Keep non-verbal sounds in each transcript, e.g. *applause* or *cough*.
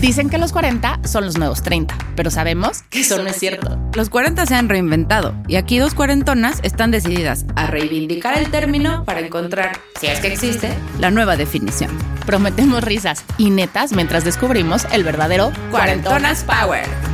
Dicen que los 40 son los nuevos 30, pero sabemos que eso no es cierto. Los 40 se han reinventado y aquí dos cuarentonas están decididas a reivindicar el término para encontrar, si es que existe, la nueva definición. Prometemos risas y netas mientras descubrimos el verdadero Cuarentonas Power.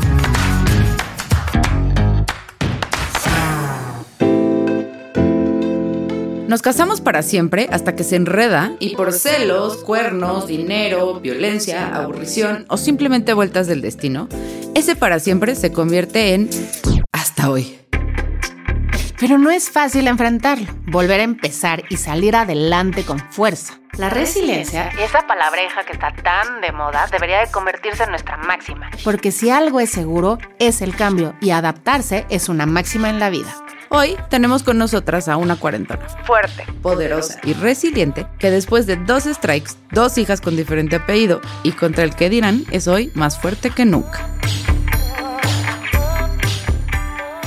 Nos casamos para siempre hasta que se enreda y por celos, cuernos, dinero, violencia, aburrición o simplemente vueltas del destino, ese para siempre se convierte en hasta hoy. Pero no es fácil enfrentarlo, volver a empezar y salir adelante con fuerza. La resiliencia, esa palabreja que está tan de moda, debería de convertirse en nuestra máxima. Porque si algo es seguro, es el cambio y adaptarse es una máxima en la vida. Hoy tenemos con nosotras a una cuarentona Fuerte. poderosa y resiliente que después de dos strikes, dos hijas con diferente apellido y contra el que dirán es hoy más fuerte que nunca.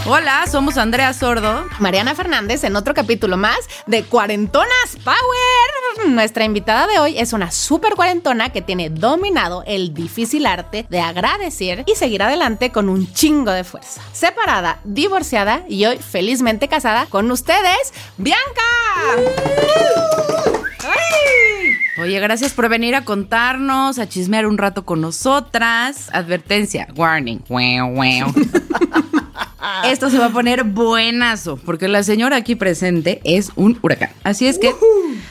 Hola, somos Andrea Sordo. Mariana Fernández en otro capítulo más de Cuarentonas Power. Nuestra invitada de hoy es una super cuarentona que tiene dominado el difícil arte de agradecer y seguir adelante con un chingo de fuerza. Separada, divorciada y hoy felizmente casada con ustedes, Bianca. Oye, gracias por venir a contarnos, a chismear un rato con nosotras. Advertencia, warning. *laughs* Wow. Esto se va a poner buenazo, porque la señora aquí presente es un huracán. Así es que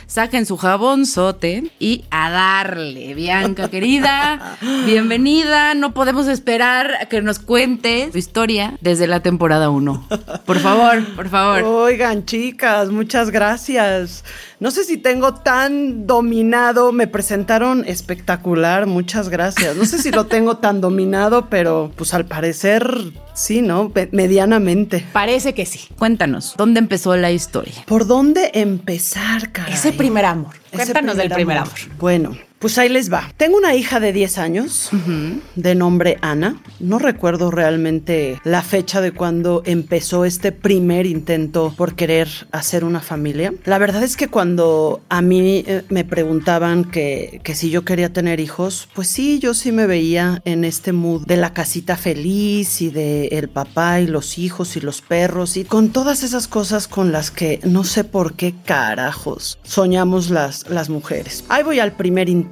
saquen su jabonzote y a darle, Bianca querida. *laughs* Bienvenida. No podemos esperar a que nos cuente tu historia desde la temporada 1. Por favor, por favor. Oigan, chicas, muchas gracias. No sé si tengo tan dominado, me presentaron espectacular, muchas gracias. No sé si lo tengo tan dominado, pero pues al parecer sí, ¿no? Pe- Medianamente. Parece que sí. Cuéntanos, ¿dónde empezó la historia? ¿Por dónde empezar, caray? Ese primer amor. Cuéntanos del primer amor. Bueno, pues ahí les va. Tengo una hija de 10 años, de nombre Ana. No recuerdo realmente la fecha de cuando empezó este primer intento por querer hacer una familia. La verdad es que cuando a mí eh, me preguntaban que, que si yo quería tener hijos, pues sí, yo sí me veía en este mood de la casita feliz y de el papá y los hijos y los perros y con todas esas cosas con las que no sé por qué carajos soñamos las, las mujeres. Ahí voy al primer intento.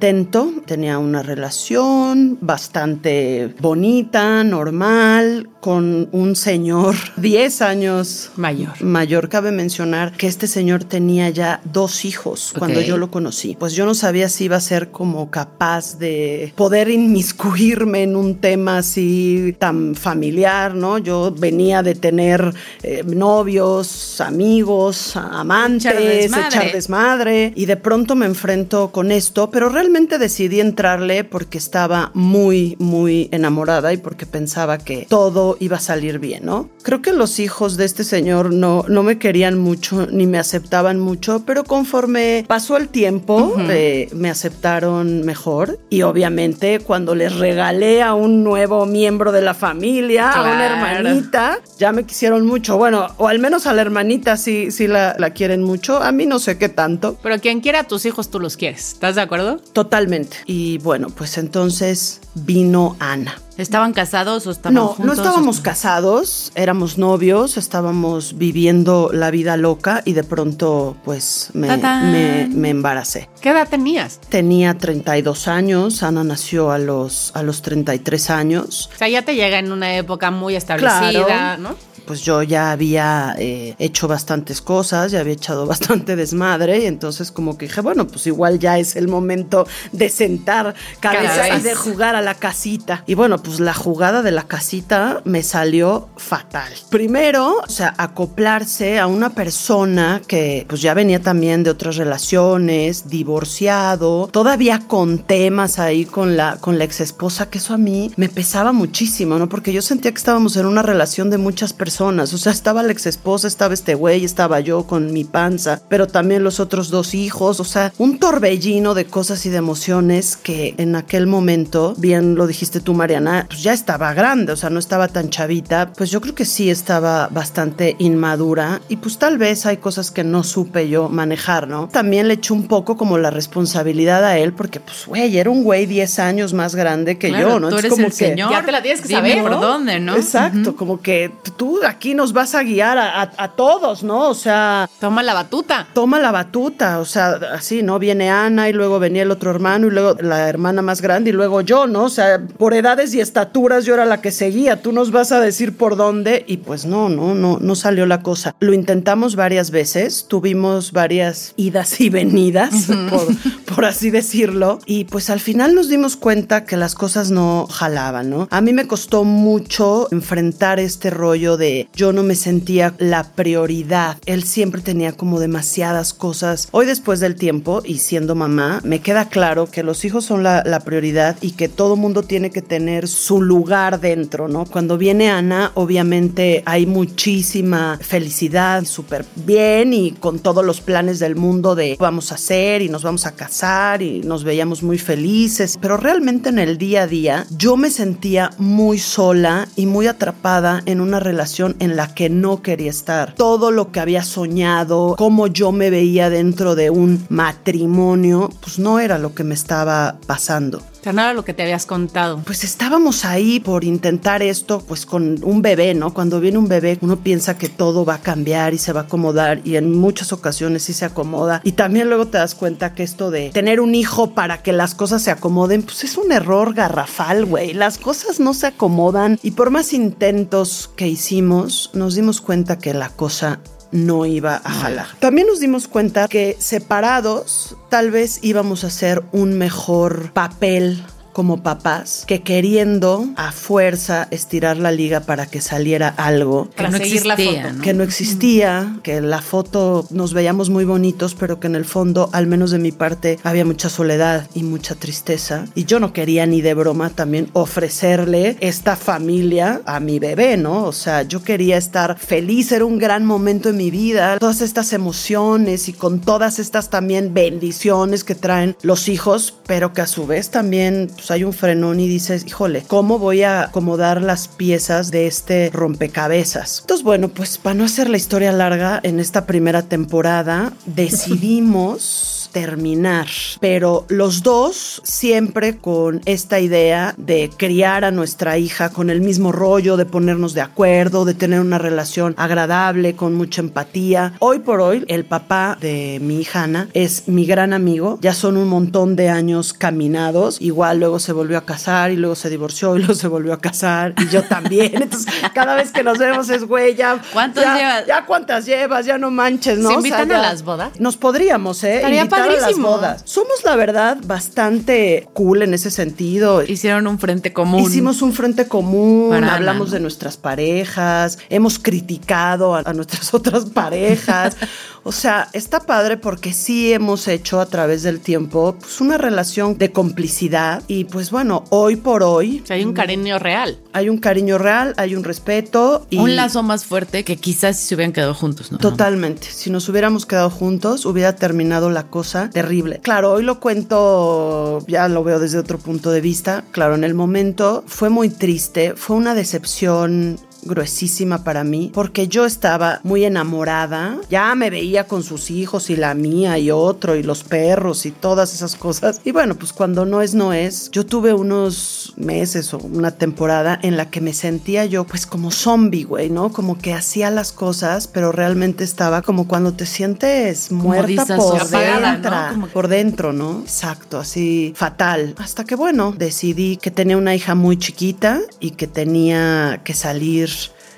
Tenía una relación bastante bonita, normal, con un señor *laughs* 10 años Mayor. mayor. Cabe mencionar que este señor tenía ya dos hijos cuando yo lo conocí. Pues yo no sabía si iba a ser como capaz de poder inmiscuirme en un tema así tan familiar, ¿no? Yo venía de tener eh, novios, amigos, amantes, Echar desmadre. echar desmadre y de pronto me enfrento con esto, pero realmente decidí entrarle porque estaba muy, muy enamorada y porque pensaba que todo iba a salir bien, ¿no? Creo que los hijos de este señor no, no me querían mucho ni me aceptaban mucho, pero conforme pasó el tiempo eh, me aceptaron mejor y obviamente cuando les regalé a un nuevo miembro de la familia, a una hermanita, ya me quisieron mucho, bueno, o al menos a la hermanita sí, sí la, la quieren mucho, a mí no sé qué tanto. Pero quien quiera a tus hijos, tú los quieres. ¿Estás de acuerdo? Totalmente. Y bueno, pues entonces vino Ana. ¿Estaban casados o estaban No, juntos? no estábamos casados, éramos novios, estábamos viviendo la vida loca y de pronto pues me, me, me embaracé. ¿Qué edad tenías? Tenía 32 años, Ana nació a los, a los 33 años. O sea, ya te llega en una época muy establecida, Claro. ¿no? Pues yo ya había eh, hecho bastantes cosas, ya había echado *laughs* bastante desmadre y entonces como que dije, bueno, pues igual ya es el momento de sentar cabeza y de jugar a la casita. Y bueno, pues la jugada de la casita me salió fatal. Primero, o sea, acoplarse a una persona que pues ya venía también de otras relaciones, divorciado, todavía con temas ahí con la, con la ex esposa, que eso a mí me pesaba muchísimo, ¿no? Porque yo sentía que estábamos en una relación de muchas personas personas. O sea, estaba la ex esposa, estaba este güey, estaba yo con mi panza, pero también los otros dos hijos. O sea, un torbellino de cosas y de emociones que en aquel momento, bien lo dijiste tú, Mariana, pues ya estaba grande, o sea, no estaba tan chavita. Pues yo creo que sí estaba bastante inmadura y pues tal vez hay cosas que no supe yo manejar, ¿no? También le eché un poco como la responsabilidad a él porque, pues, güey, era un güey 10 años más grande que yo, ¿no? Tú eres como el señor. Ya te la tienes que saber, por dónde, ¿no? Exacto, como que tú aquí nos vas a guiar a, a- a todos, ¿no? O sea, Toma la batuta. toma la batuta, o sea, así, ¿no? Viene Ana y luego venía el otro hermano y luego la hermana más grande y luego yo, ¿no? O sea, por edades y estaturas yo era la que seguía, tú nos vas a decir por dónde y pues no, no, no, no salió la cosa. Lo intentamos varias veces, tuvimos varias idas y venidas, *laughs* por, por así decirlo, y pues al final nos dimos cuenta que las cosas no jalaban, ¿no? A mí me costó mucho enfrentar este rollo de yo no me sentía la prioridad. Él siempre tenía como demasiadas cosas. Hoy después del tiempo y siendo mamá, me queda claro que los hijos son la, la prioridad y que todo mundo tiene que tener su lugar dentro, ¿no? Cuando viene Ana, obviamente hay muchísima felicidad, súper bien y con todos los planes del mundo de vamos a hacer y nos vamos a casar y nos veíamos muy felices, pero realmente en el día a día yo me sentía muy sola y muy atrapada en una relación en la que no quería estar. Todo lo que había soñado, cómo yo me veía dentro de un matrimonio, pues no era lo que me estaba pasando. No era lo que te habías contado. Pues estábamos ahí por intentar esto, pues con un bebé, ¿no? Cuando viene un bebé, uno piensa que todo va a cambiar y se va a acomodar y en muchas ocasiones sí se acomoda. Y también luego te das cuenta que esto de tener un hijo para que las cosas se acomoden, pues es un error garrafal, güey. Las cosas no se acomodan y por más intentos que hicimos, nos dimos cuenta que la cosa no iba a jalar. También nos dimos cuenta que separados tal vez íbamos a hacer un mejor papel como papás que queriendo a fuerza estirar la liga para que saliera algo Para no seguir la existía, que no existía, que la foto nos veíamos muy bonitos, pero que en el fondo, al menos de mi parte, había mucha soledad y mucha tristeza. Y yo no quería ni de broma también ofrecerle esta familia a mi bebé, ¿no? O sea, yo quería estar feliz, era un gran momento en mi vida, todas estas emociones y con todas estas también bendiciones que traen los hijos, pero que a su vez también pues, hay un frenón y dices, híjole, ¿cómo voy a acomodar las piezas de este rompecabezas? Entonces, bueno, pues para no hacer la historia larga, en esta primera temporada *laughs* decidimos terminar, pero los dos siempre con esta idea de criar a nuestra hija con el mismo rollo, de ponernos de acuerdo, de tener una relación agradable, con mucha empatía. Hoy por hoy, el papá de mi hija Ana es mi gran amigo, ya son un montón de años caminados, igual luego se volvió a casar y luego se divorció y *laughs* luego se volvió a casar y yo también, entonces cada vez que nos vemos es güey, ya... ¿Cuántos ya- llevas? Ya cuántas llevas, ya no manches, ¿no? ¿Se O sea, invitan a las bodas? Nos podríamos, ¿eh? Estaría Invitar a las bodas. Somos, la verdad, bastante cool en ese sentido. Hicieron un frente común. Hicimos un frente común, Para hablamos de nuestras parejas, hemos criticado a, a nuestras *laughs* otras parejas. O sea, está padre porque sí hemos hecho a través del tiempo pues, una relación de complicidad y pues bueno, hoy por hoy O sea, hay un cariño real. hay un cariño real, hay un respeto y Un lazo más fuerte que quizás si se hubieran quedado juntos, ¿no? Totalmente. Si nos hubiéramos quedado juntos, hubiera terminado la cosa terrible. Claro, hoy lo cuento, ya lo veo desde otro punto de vista. Claro, en el momento fue muy triste, fue una decepción gruesísima para mí porque yo estaba muy enamorada ya me veía con sus hijos y la mía y otro y los perros y todas esas cosas y bueno pues cuando no es no es yo tuve unos meses o una temporada en la que me sentía yo pues como zombie güey no como que hacía las cosas pero realmente estaba como cuando te sientes muerta por dentro ¿no? Como- por dentro, ¿no? Exacto, así fatal. Hasta que bueno, decidí que tenía una hija muy chiquita y que tenía que salir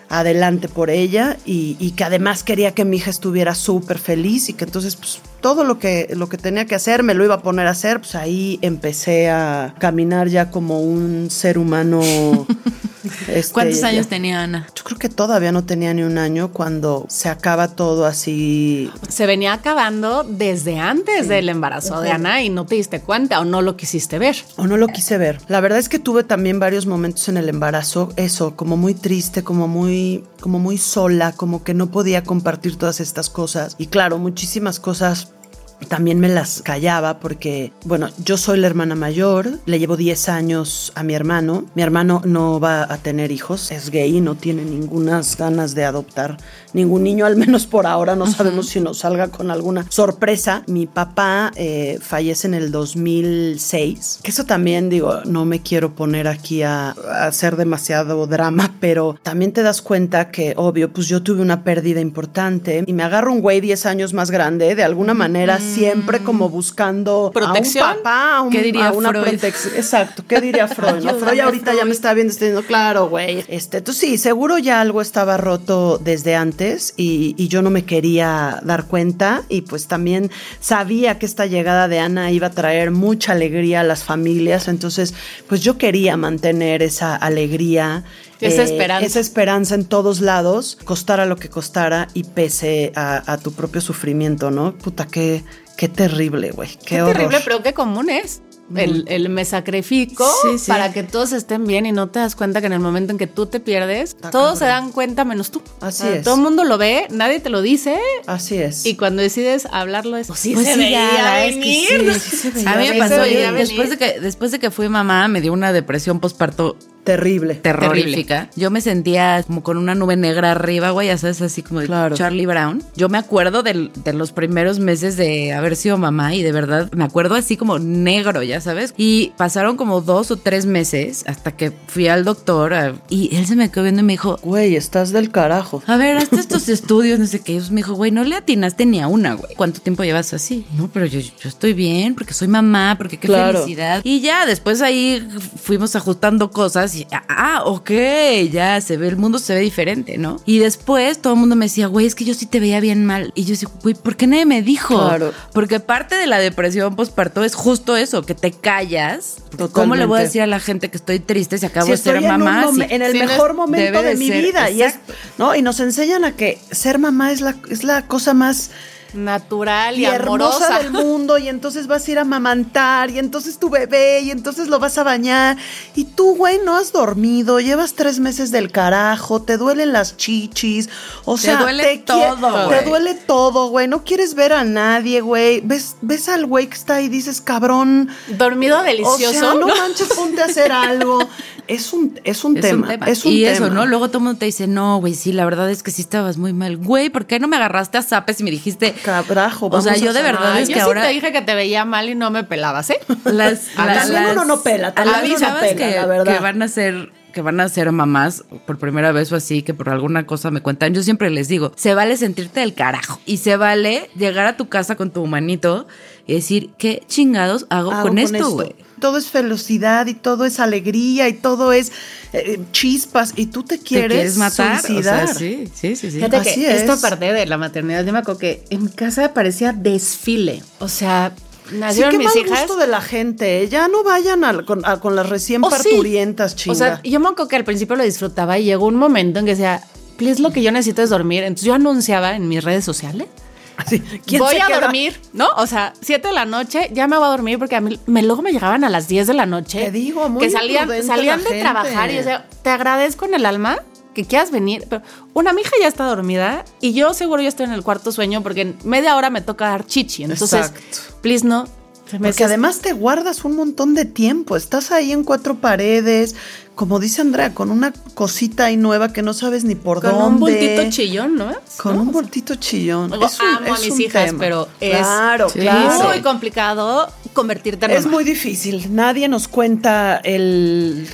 adelante por ella y, que además quería que mi hija estuviera súper feliz y que entonces pues todo lo que, lo que tenía que hacer me lo iba a poner a hacer, pues ahí empecé a caminar ya como un ser humano *laughs* Este, ¿Cuántos ya- años tenía Ana? Yo creo que todavía no tenía ni un año cuando se acaba todo así. Se venía acabando desde antes del embarazo de Ana y no te diste cuenta o no lo quisiste ver. O no lo quise ver. La verdad es que tuve también varios momentos en el embarazo, eso, como muy triste, como muy, como muy sola, como que no podía compartir todas estas cosas. Y claro, muchísimas cosas también me las callaba porque, bueno, yo soy la hermana mayor, le llevo 10 años a mi hermano. Mi hermano no va a tener hijos, es gay, no tiene ninguna ganas de adoptar ningún niño, al menos por ahora. No sabemos si nos salga con alguna sorpresa. Mi papá eh, fallece en el 2006, que eso también, digo, no me quiero poner aquí a, a hacer demasiado drama, pero también te das cuenta que, obvio, pues yo tuve una pérdida importante y me agarro un güey 10 años más grande, de alguna manera siempre como buscando ¿Protección? a un papá, a, un- ¿Qué diría a una protección. Exacto, ¿qué diría *laughs* Freud? no? Freud ahorita ya me está viendo, está diciendo, claro, güey. Este, entonces sí, seguro ya algo estaba roto desde antes y, y yo no me quería dar cuenta y pues también sabía que esta llegada de Ana iba a traer mucha alegría a las familias, entonces pues yo quería mantener esa alegría. Eh, Esa esperanza. Esa esperanza en todos lados, costara lo que costara y pese a, a tu propio sufrimiento, ¿no? Puta, qué, qué terrible, güey. Qué, Qué horror. terrible, pero qué común es. El, el me sacrifico Sí, sí. para que todos estén bien y no te das cuenta que en el momento en que tú te pierdes, todos se dan cuenta menos tú. Así es. Todo el mundo lo ve, nadie te lo dice Así es. y cuando decides hablarlo es, pues sí Pues se sí, veía ya, es que se A mí me pasó, después de que después de que fui mamá me dio una depresión postparto Terrible. terrorífica. Yo me sentía como con una nube negra arriba, güey, ya sabes, así como de. Charlie Brown. Yo me acuerdo del- de los primeros meses de haber sido mamá y de verdad me acuerdo así como negro, ya sabes. Y pasaron como dos o tres meses hasta que fui al doctor a- y él se me quedó viendo y me dijo, Güey, estás del carajo. a ver, hazte estos *laughs* estudios, no sé qué. Y me dijo, güey, no le atinaste ni a una, güey. ¿Cuánto tiempo llevas así? No, pero yo, yo estoy bien porque soy mamá, porque qué Claro. felicidad. Y ya, después ahí fuimos ajustando cosas y, ah, ok, ya se ve, el mundo se ve diferente, ¿no? Y después todo el mundo me decía, güey, es que yo sí te veía bien mal. Y yo decía, güey, ¿por qué nadie me dijo? Claro. Porque parte de la depresión postparto es justo eso, que te callas. ¿Cómo le voy a decir a la gente que estoy triste si acabo Si de ser en, un mamá? Si- en el si mejor momento de, de mi ser, vida. Y, es. ¿no? y nos enseñan a que ser mamá es la, es la cosa más Natural y, y hermosa amorosa. del mundo. Y entonces vas a ir a amamantar. Y entonces tu bebé. Y entonces lo vas a bañar. Y tú, güey, no has dormido. Llevas tres meses del carajo. Te duelen las chichis. O Te sea, duele te todo, güey. Te duele todo, güey. No quieres ver a nadie, güey. Ves, ves al güey que está ahí y dices, cabrón. Dormido delicioso. O sea, no *laughs* manches, ponte a hacer algo. Es un, es un Es tema. un tema. Es un y tema. eso, ¿no? Luego todo el mundo te dice, no, güey, sí, la verdad es que sí estabas muy mal. Güey, ¿por qué no me agarraste a zapes y me dijiste... Cabrajo, O sea, vamos yo a de verdad es yo que sí ahora... te dije que te veía mal y no me pelabas, ¿eh? Las, la- *laughs* también las- uno no pela, a también las uno no pela, que, la verdad. que van a ser que van a ser mamás por primera vez o así, que por alguna cosa me cuentan, yo siempre les digo, se vale sentirte del carajo y se vale llegar a tu casa con tu humanito y decir, ¿qué chingados hago, Hago con esto, güey? Todo es felicidad y todo es alegría y todo es eh, chispas y tú te ¿Te quieres, quieres matar? suicidar. O sea, sí, sí, sí, sí. Fíjate Así que esta es. parte de la maternidad, yo me acuerdo que en mi casa parecía desfile. O sea, Sí, nacieron qué mis mal hijas. gusto de la gente. ¿eh? Ya no vayan a- con, a- con las recién Oh, sí. parturientas, chinga. O sea, yo me acuerdo que al principio lo disfrutaba y llegó un momento en que decía, please, lo que yo necesito es dormir. Entonces yo anunciaba en mis redes sociales. Así, ¿quién Voy a queda? dormir, ¿no? O sea, 7 de la noche, ya me voy a dormir porque a mí me, luego me llegaban a las 10 de la noche. Te digo, muy Que salían, salían de gente. trabajar y yo decía, te agradezco en el alma que quieras venir, pero una mi hija ya está dormida y yo seguro ya estoy en el cuarto sueño porque en media hora me toca dar chichi. Entonces, Exacto. please no. Porque además te guardas un montón de tiempo. Estás ahí en cuatro paredes, como dice Andrea, con una cosita ahí nueva que no sabes ni por con dónde. un bultito chillón, ¿no? Con ¿No? un voltito chillón. Luego, Es un- amo a mis un hijas, tema. pero es claro, Sí, claro. muy complicado convertirte en Es mamá. muy difícil. Nadie nos cuenta el,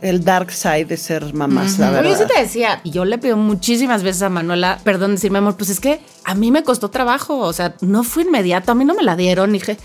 el dark side de ser mamás, la Pero yo verdad. sí te decía, y yo le pido muchísimas veces a Manuela, perdón decirme, amor, pues es que a mí me costó trabajo, o sea, no fue inmediato, a mí no me la dieron, dije,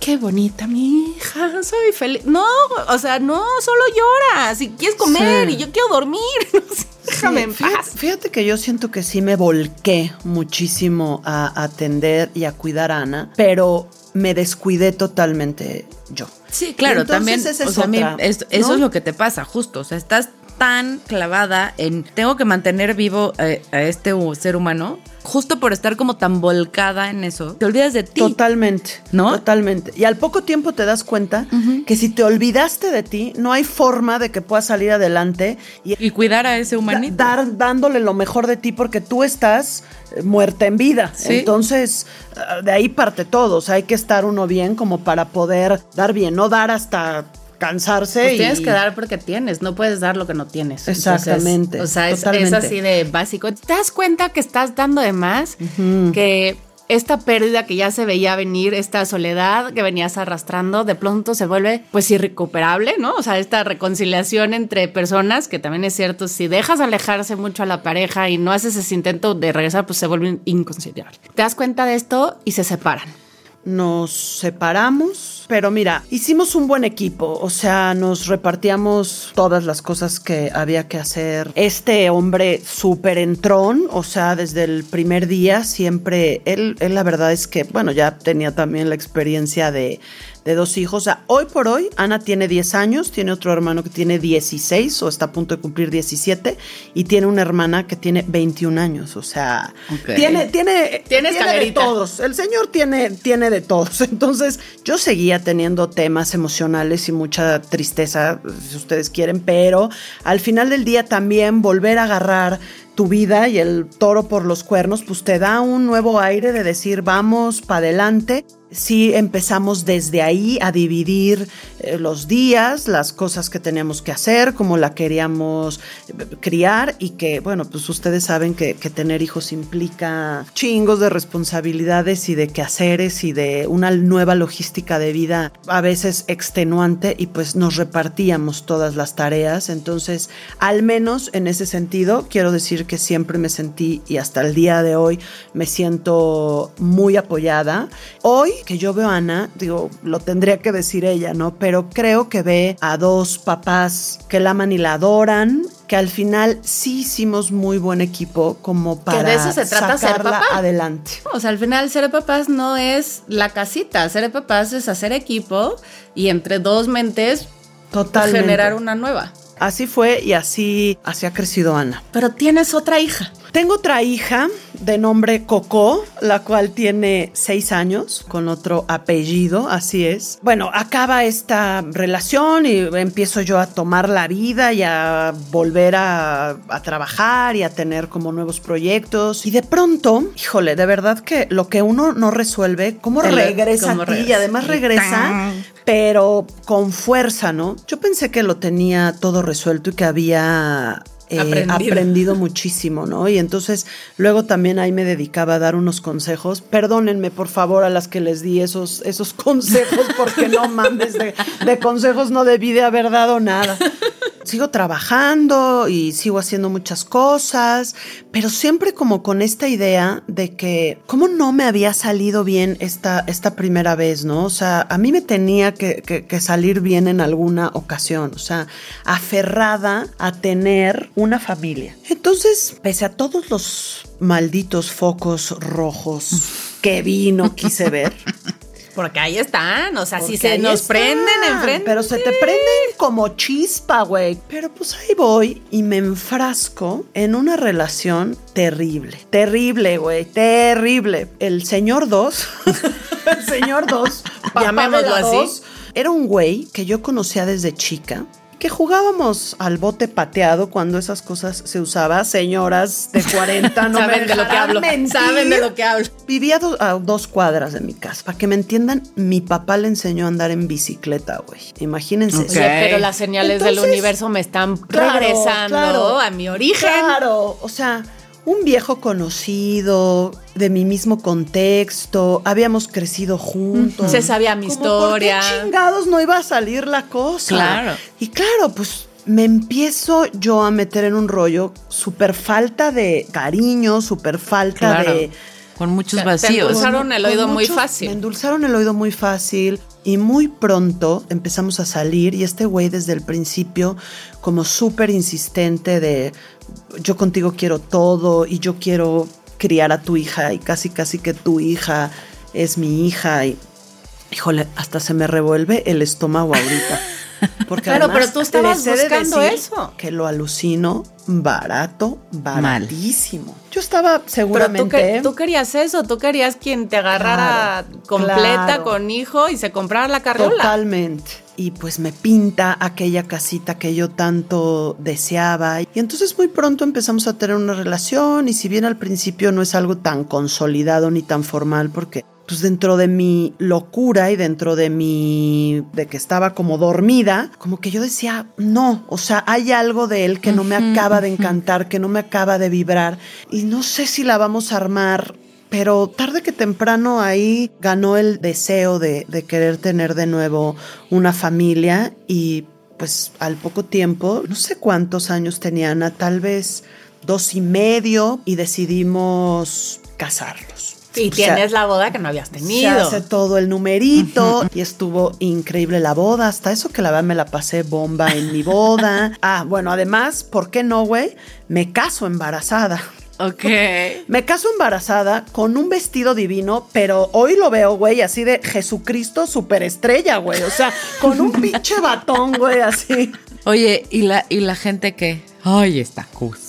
qué bonita mi hija, soy feliz. No, o sea, no, solo llora, si quieres comer Sí. y yo quiero dormir, *laughs* déjame en fíjate, paz. fíjate que yo siento que sí me volqué muchísimo a atender y a cuidar a Ana, pero me descuidé totalmente yo. Sí, claro, Entonces, también. es o sea, a mí otra, es- eso es lo que te pasa, justo. O sea, estás tan clavada en tengo que mantener vivo eh, a este ser humano justo por estar como tan volcada en eso, te olvidas de ti. Totalmente. ¿No? Totalmente. Y al poco tiempo te das cuenta que si te olvidaste de ti, no hay forma de que puedas salir adelante y, Y cuidar a ese humanito. da- dar dándole lo mejor de ti porque tú estás eh, muerta en vida. Sí. Entonces, ah, de ahí parte todo. O sea, hay que estar uno bien como para poder dar bien, no dar hasta cansarse. Pues y- tienes que dar porque tienes, no puedes dar lo que no tienes. Exactamente, Entonces, o sea, es, es así de básico. ¿Te das cuenta que estás dando de más? Que esta pérdida que ya se veía venir, esta soledad que venías arrastrando, de pronto se vuelve pues irrecuperable, ¿no? O sea, esta reconciliación entre personas, que también es cierto, si dejas alejarse mucho a la pareja y no haces ese intento de regresar, pues se vuelve inconciliable. Te das cuenta de esto y se separan. Nos separamos, pero mira, hicimos un buen equipo, o sea, nos repartíamos todas las cosas que había que hacer. Este hombre súper entrón, o sea, desde el primer día siempre, él, él la verdad es que, bueno, ya tenía también la experiencia de, de dos hijos. O sea, hoy por hoy, Ana tiene 10 años, tiene otro hermano que tiene 16 o está a punto de cumplir 17 y tiene una hermana que tiene 21 años, o sea, tiene, tiene, Tiene de todos. El señor tiene, tiene de todos. *laughs* Entonces, yo seguía teniendo temas emocionales y mucha tristeza, si ustedes quieren, pero al final del día también volver a agarrar tu vida y el toro por los cuernos, pues te da un nuevo aire de decir, vamos para adelante. Sí empezamos desde ahí a dividir eh, los días, las cosas que teníamos que hacer, cómo la queríamos eh, criar y que, bueno, pues ustedes saben que tener hijos implica chingos de responsabilidades y de quehaceres y de una nueva logística de vida a veces extenuante y pues nos repartíamos todas las tareas. Entonces, al menos en ese sentido, quiero decir que siempre me sentí y hasta el día de hoy me siento muy apoyada. Hoy que yo veo a Ana, digo, lo tendría que decir ella, ¿no? Pero creo que ve a dos papás que la aman y la adoran, que al final sí hicimos muy buen equipo como para de eso se trata ser sacarla papá. adelante. O sea, al final ser papás no es la casita, ser papás es hacer equipo y entre dos mentes Totalmente. generar una nueva. Así fue y así, así ha crecido Ana. Pero tienes otra hija. Tengo otra hija de nombre Coco, la cual tiene seis años, con otro apellido, así es. Bueno, acaba esta relación y empiezo yo a tomar la vida y a volver a, a trabajar y a tener como nuevos proyectos. Y de pronto, híjole, de verdad que lo que uno no resuelve, ¿cómo regresa cómo a ti? regresa. Y además regresa pero con fuerza, ¿no? Yo pensé que lo tenía todo resuelto y que había eh, Aprendido. muchísimo, ¿no? Y entonces luego también ahí me dedicaba a dar unos consejos. Perdónenme, por favor, a las que les di esos, esos *laughs* consejos, porque no mames, de, de consejos no debí de haber dado nada. Sigo trabajando y sigo haciendo muchas cosas, pero siempre como con esta idea de que, ¿cómo no me había salido bien esta, esta primera vez, no? O sea, a mí me tenía que, que- que salir bien en alguna ocasión, o sea, aferrada a tener una familia. Entonces, pese a todos los malditos focos rojos *laughs* que vi no quise ver, Porque ahí están, o sea, si se nos están, prenden enfrente. Pero se te prenden como chispa, güey. Pero pues ahí voy y me enfrasco en una relación terrible. Terrible, güey. Terrible. El señor 2, *laughs* el señor 2, *laughs* Llamémoslo así. era un güey que yo conocía desde chica. Que jugábamos al bote pateado cuando esas cosas se usaba. Señoras de 40 no *laughs* Saben me de lo que hablo. mentir. Saben de lo que hablo. Vivía do- a dos cuadras de mi casa. Para que me entiendan, mi papá le enseñó a andar en bicicleta, güey. Imagínense. Eso. Oye, pero las señales del universo me están claro, regresando claro. a mi origen. Claro, o sea, un viejo conocido de mi mismo contexto, habíamos crecido juntos. Se sabía mi Como, historia. ¿Por qué chingados no iba a salir la cosa? Claro. Y claro, pues me empiezo yo a meter en un rollo súper falta de cariño, súper falta Claro. de Con muchos vacíos. endulzaron el oído muy muchos- fácil. Me endulzaron el oído muy fácil. Y muy pronto empezamos a salir y este güey desde el principio como súper insistente de yo contigo quiero todo y yo quiero criar a tu hija y casi casi que tu hija es mi hija y híjole, hasta se me revuelve el estómago ahorita. *laughs* Porque Claro, pero tú estabas de buscando eso. Que lo alucino barato, baratísimo. Yo estaba seguramente. Pero tú, que- tú querías eso, tú querías quien te agarrara Claro, completa claro. con hijo y se comprara la carriola. Totalmente. Y pues me pinta aquella casita que yo tanto deseaba. Y entonces muy pronto empezamos a tener una relación y si bien al principio no es algo tan consolidado ni tan formal porque pues dentro de mi locura y dentro de mi de que estaba como dormida, como que yo decía, no, o sea, hay algo de él que no me acaba de encantar, que no me acaba de vibrar y no sé si la vamos a armar pero tarde que temprano ahí ganó el deseo de, de querer tener de nuevo una familia y pues al poco tiempo, no sé cuántos años tenía Ana, tal vez dos y medio y decidimos casarnos. Y O sea, tienes la boda que no habías se tenido. hace todo el numerito y estuvo increíble la boda. Hasta eso que la verdad me la pasé bomba en mi boda. *laughs* Ah, bueno, además, ¿por qué no, güey? Me caso embarazada. Ok. *laughs* Me caso embarazada con un vestido divino, pero hoy lo veo, güey, así de Jesucristo superestrella, güey. O sea, con un *laughs* pinche batón, güey, así. Oye, ¿y la, y la gente que? Ay, está Cusca.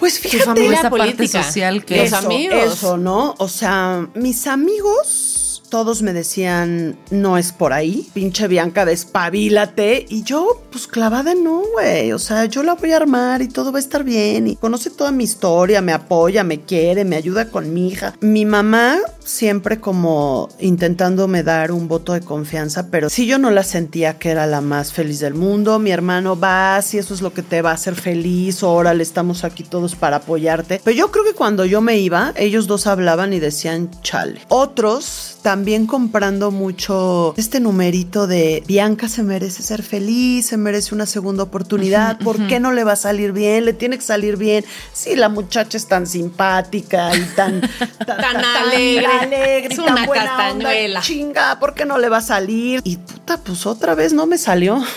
Pues fíjate. esa parte social que- Los eso, amigos. Eso, ¿no? O sea, mis amigos, todos me decían, no es por ahí, pinche Bianca, despabilate. Y yo, pues clavada, no, güey. O sea, yo la voy a armar y todo va a estar bien. Y conoce toda mi historia, me apoya, me quiere, me ayuda con mi hija. Mi mamá siempre como intentándome dar un voto de confianza, pero si yo no la sentía que era la más feliz del mundo. Mi hermano va, si eso es lo que te va a hacer feliz, órale, estamos aquí todos para apoyarte. Pero yo creo que cuando yo me iba, ellos dos hablaban y decían, chale. Otros también comprando mucho este numerito de Bianca se merece ser feliz, se merece una segunda oportunidad, ¿por qué no le va a salir bien? Le tiene que salir bien. Sí, la muchacha es tan simpática y tan, *laughs* Tan alegre. Alegre Es tan una buena onda. Chinga, ¿por qué no le va a salir? Y puta, pues otra vez no me salió. *laughs*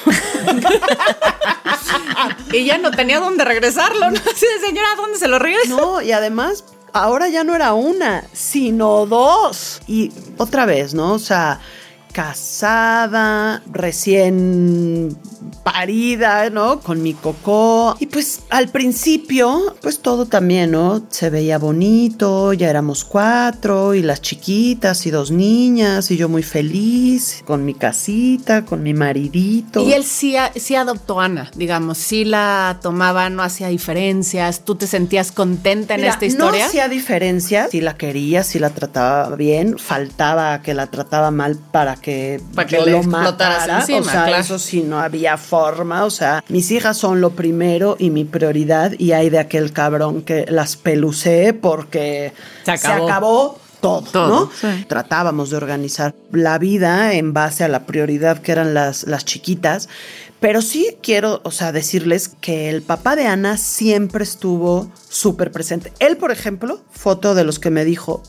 Y ya no tenía dónde regresarlo, ¿no? De señora, ¿dónde se lo regreso? No, y además, ahora ya no era una, sino dos. Y otra vez, ¿no? O sea, casada, recién parida, ¿no? Con mi cocó. Y pues al principio, pues todo también, ¿no? Se veía bonito, ya éramos cuatro, y las chiquitas, y dos niñas, y yo muy feliz, con mi casita, con mi maridito. Y él sí, sí adoptó a Ana, digamos, sí la tomaba, no hacía diferencias. ¿Tú te sentías contenta en Mira, esta historia? No hacía diferencia, si la quería, si la trataba bien, faltaba que la trataba mal para que, Para yo lo matara. encima, o sea, claro. eso sí, no había forma. O sea, mis hijas son lo primero y mi prioridad, y hay de aquel cabrón que las pelucé porque Se acabó. acabó todo, Todo, ¿no? sí. Tratábamos de organizar la vida en base a la prioridad que eran las, las chiquitas. Pero sí quiero, o sea, decirles que el papá de Ana siempre estuvo súper presente. Él, por ejemplo, foto de los que me dijo,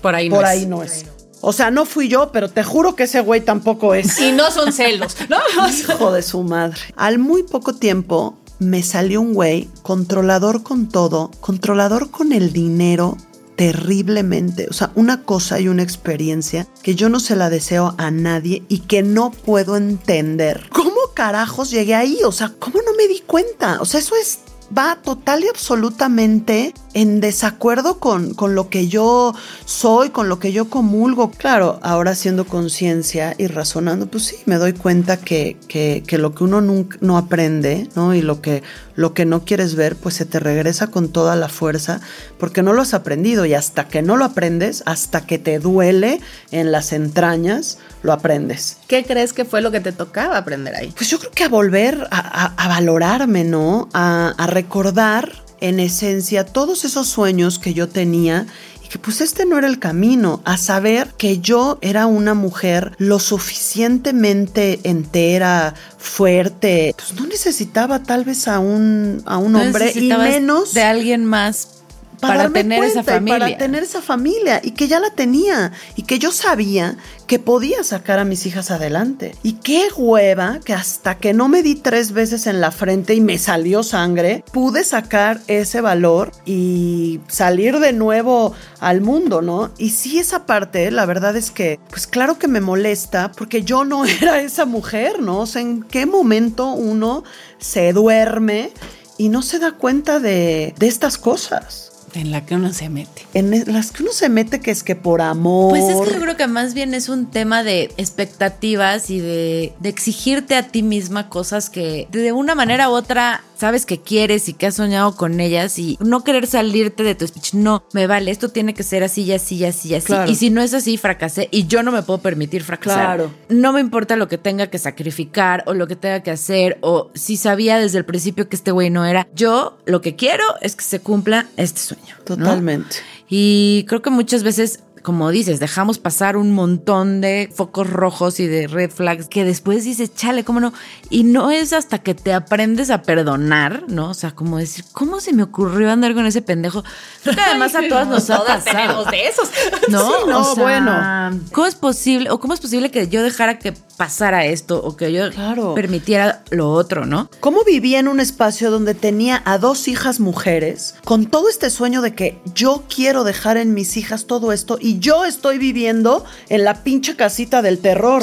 Por ahí no por es. ahí no es. O sea, no fui yo, pero te juro que ese güey tampoco es. Y no son celos, ¿no? *laughs* Hijo de su madre. Al muy poco tiempo me salió un güey controlador con todo, controlador con el dinero terriblemente. O sea, una cosa y una experiencia que yo no se la deseo a nadie y que no puedo entender. ¿Cómo carajos llegué ahí? O sea, ¿cómo no me di cuenta? O sea, eso es va total y absolutamente en desacuerdo con, con lo que yo soy, con lo que yo comulgo. Claro, ahora haciendo conciencia y razonando, pues sí, me doy cuenta que, que, que lo que uno nunca, no aprende, ¿no? Y lo que, lo que no quieres ver, pues se te regresa con toda la fuerza, porque no lo has aprendido y hasta que no lo aprendes, hasta que te duele en las entrañas, lo aprendes. ¿Qué crees que fue lo que te tocaba aprender ahí? Pues yo creo que a volver a, a- a valorarme, ¿no? A, a recordar en esencia todos esos sueños que yo tenía y que pues este no era el camino, a saber que yo era una mujer lo suficientemente entera, fuerte, pues no necesitaba tal vez a un, a un No hombre y menos de alguien más Para tener esa familia. Para tener esa familia y que ya la tenía y que yo sabía que podía sacar a mis hijas adelante. Y qué hueva que hasta que no me di tres veces en la frente y me salió sangre, pude sacar ese valor y salir de nuevo al mundo, ¿no? Y sí esa parte, la verdad es que, pues claro que me molesta porque yo no *laughs* era esa mujer, ¿no? O sea, ¿en qué momento uno se duerme y no se da cuenta de, de estas cosas? En la que uno se mete. En las que uno se mete que es que por amor. Pues es que yo creo que más bien es un tema de expectativas y de, de exigirte a ti misma cosas que de una manera u otra sabes que quieres y que has soñado con ellas y no querer salirte de tu speech. No, me vale, esto tiene que ser así y así y así y así. Claro. Y si no es así, fracasé y yo no me puedo permitir fracasar. Claro. No me importa lo que tenga que sacrificar o lo que tenga que hacer o si sabía desde el principio que este güey no era. Yo lo que quiero es que se cumpla este sueño. ¿no? Totalmente. Y creo que muchas veces, como dices, dejamos pasar un montón de focos rojos y de red flags que después dices, chale, ¿cómo no? Y no es hasta que te aprendes a perdonar, ¿no? O sea, como decir, ¿cómo se me ocurrió andar con ese pendejo? Creo que además a todas nos ha Todas pasado. tenemos de esos. *laughs* No, Sí, no, O sea, bueno. ¿Cómo es posible o cómo es posible que yo dejara que pasara esto o que yo Claro. permitiera lo otro, ¿no? ¿Cómo vivía en un espacio donde tenía a dos hijas mujeres con todo este sueño de que yo quiero dejar en mis hijas todo esto y yo estoy viviendo en la pinche casita del terror?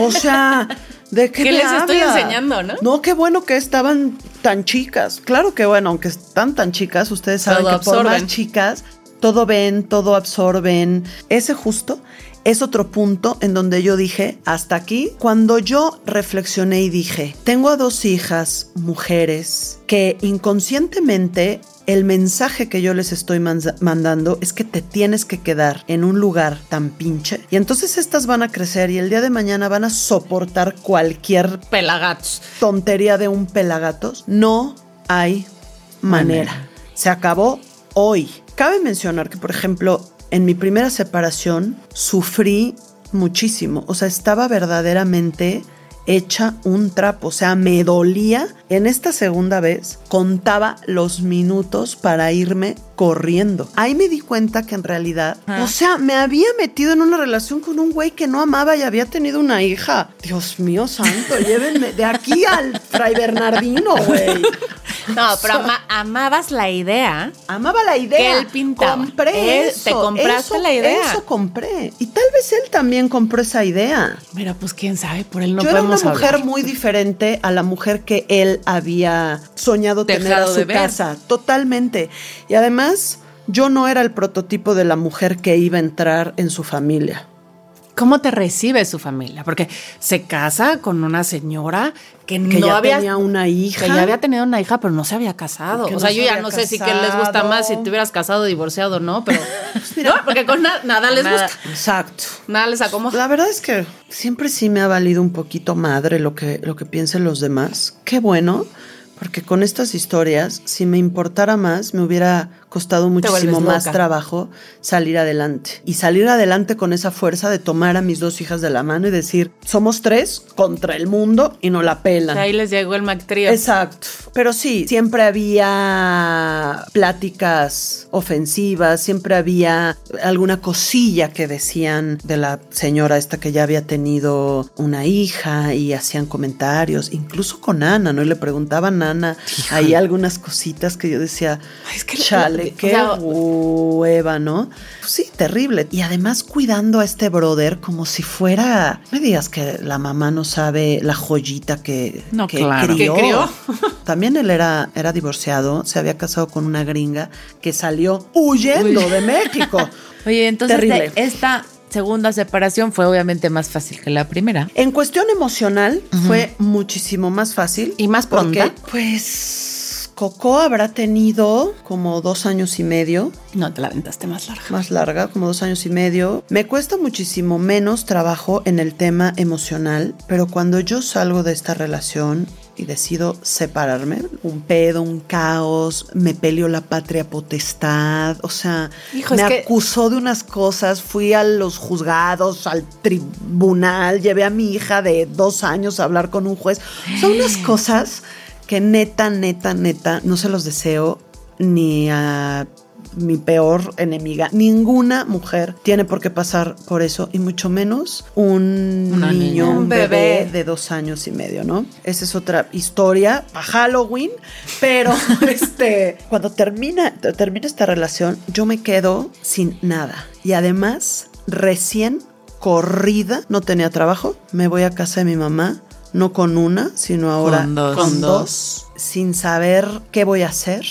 O sea, ¿de qué, *laughs* ¿Qué les estoy enseñando, no? No, qué bueno que estaban tan chicas. Claro que bueno, aunque están tan chicas, ustedes saben Todo que por más absorben. chicas, todo ven, todo absorben. Ese justo es otro punto en donde yo dije, hasta aquí, cuando yo reflexioné y dije, tengo a dos hijas, mujeres, que inconscientemente el mensaje que yo les estoy mandando es que te tienes que quedar en un lugar tan pinche. Y entonces estas van a crecer y el día de mañana van a soportar cualquier Pelagatos. tontería de un pelagatos, no hay manera. Se acabó hoy. Cabe mencionar que, por ejemplo, en mi primera separación sufrí muchísimo. O sea, estaba verdaderamente hecha un trapo. O sea, me dolía. En esta segunda vez contaba los minutos para irme corriendo. Ahí me di cuenta que en realidad, o sea, me había metido en una relación con un güey que no amaba y había tenido una hija. Dios mío santo, *laughs* llévenme de aquí al Fray Bernardino, güey. *laughs* No, pero ama- amabas la idea. Amaba la idea. Que él pintaba. Compré eso. te compraste eso- la idea. Eso compré. Y tal vez él también compró esa idea. Mira, pues quién sabe, por él no Yo era una podemos mujer muy diferente a la mujer que él había soñado tener a su de casa. Totalmente. Y además, yo no era el prototipo de la mujer que iba a entrar en su familia. ¿Cómo te recibe su familia? Porque se casa con una señora que, Que no ya había tenía una hija. Que ya había tenido una hija, pero no se había casado. Que o sea, no yo se ya no sé si qué les gusta más, si te hubieras casado, divorciado o no, pero. *laughs* no, porque con na- nada les Nada. gusta. Exacto. Nada les acomoda. La verdad es que siempre sí me ha valido un poquito madre lo que, lo que piensen los demás. Qué bueno, porque con estas historias, si me importara más, me hubiera costado muchísimo más trabajo salir adelante. Y salir adelante con esa fuerza de tomar a mis dos hijas de la mano y decir, somos tres contra el mundo y no la pelan. Ahí les llegó el Mac Trío. Exacto. Pero sí, siempre había pláticas ofensivas, siempre había alguna cosilla que decían de la señora esta que ya había tenido una hija y hacían comentarios, incluso con Ana, ¿no? Y le preguntaban a Ana ahí algunas cositas que yo decía, Ay, es que- chale, qué sea, hueva, ¿no? Pues sí, terrible. Y además cuidando a este brother como si fuera, no me digas que la mamá no sabe la joyita que, No, que claro. crió. Que crió. *laughs* También él era, era divorciado, se había casado con una gringa que salió huyendo de México. *laughs* Oye, entonces Terrible. te- esta segunda separación fue obviamente más fácil que la primera. En cuestión emocional fue muchísimo más fácil. ¿Y más porque, pronta? Pues Coco habrá tenido como dos años y medio. No, te la aventaste más larga. más larga, como dos años y medio. Me cuesta muchísimo menos trabajo en el tema emocional, pero cuando yo salgo de esta relación y decido separarme, un pedo, un caos, me peleó la patria potestad, o sea, Hijo, me que- acusó de unas cosas, fui a los juzgados, al tribunal, llevé a mi hija de dos años a hablar con un juez. Son unas cosas que neta, neta, neta, no se los deseo ni a mi peor enemiga. Ninguna mujer tiene por qué pasar por eso, y mucho menos un Una niño, niña. un bebé. de dos años y medio, ¿no? Esa es otra historia para Halloween, pero *laughs* este, cuando termina, termina esta relación, yo me quedo sin nada. Y además, recién corrida, no tenía trabajo, me voy a casa de mi mamá, no con una, sino ahora Con dos. con Con dos, sin saber qué voy a hacer.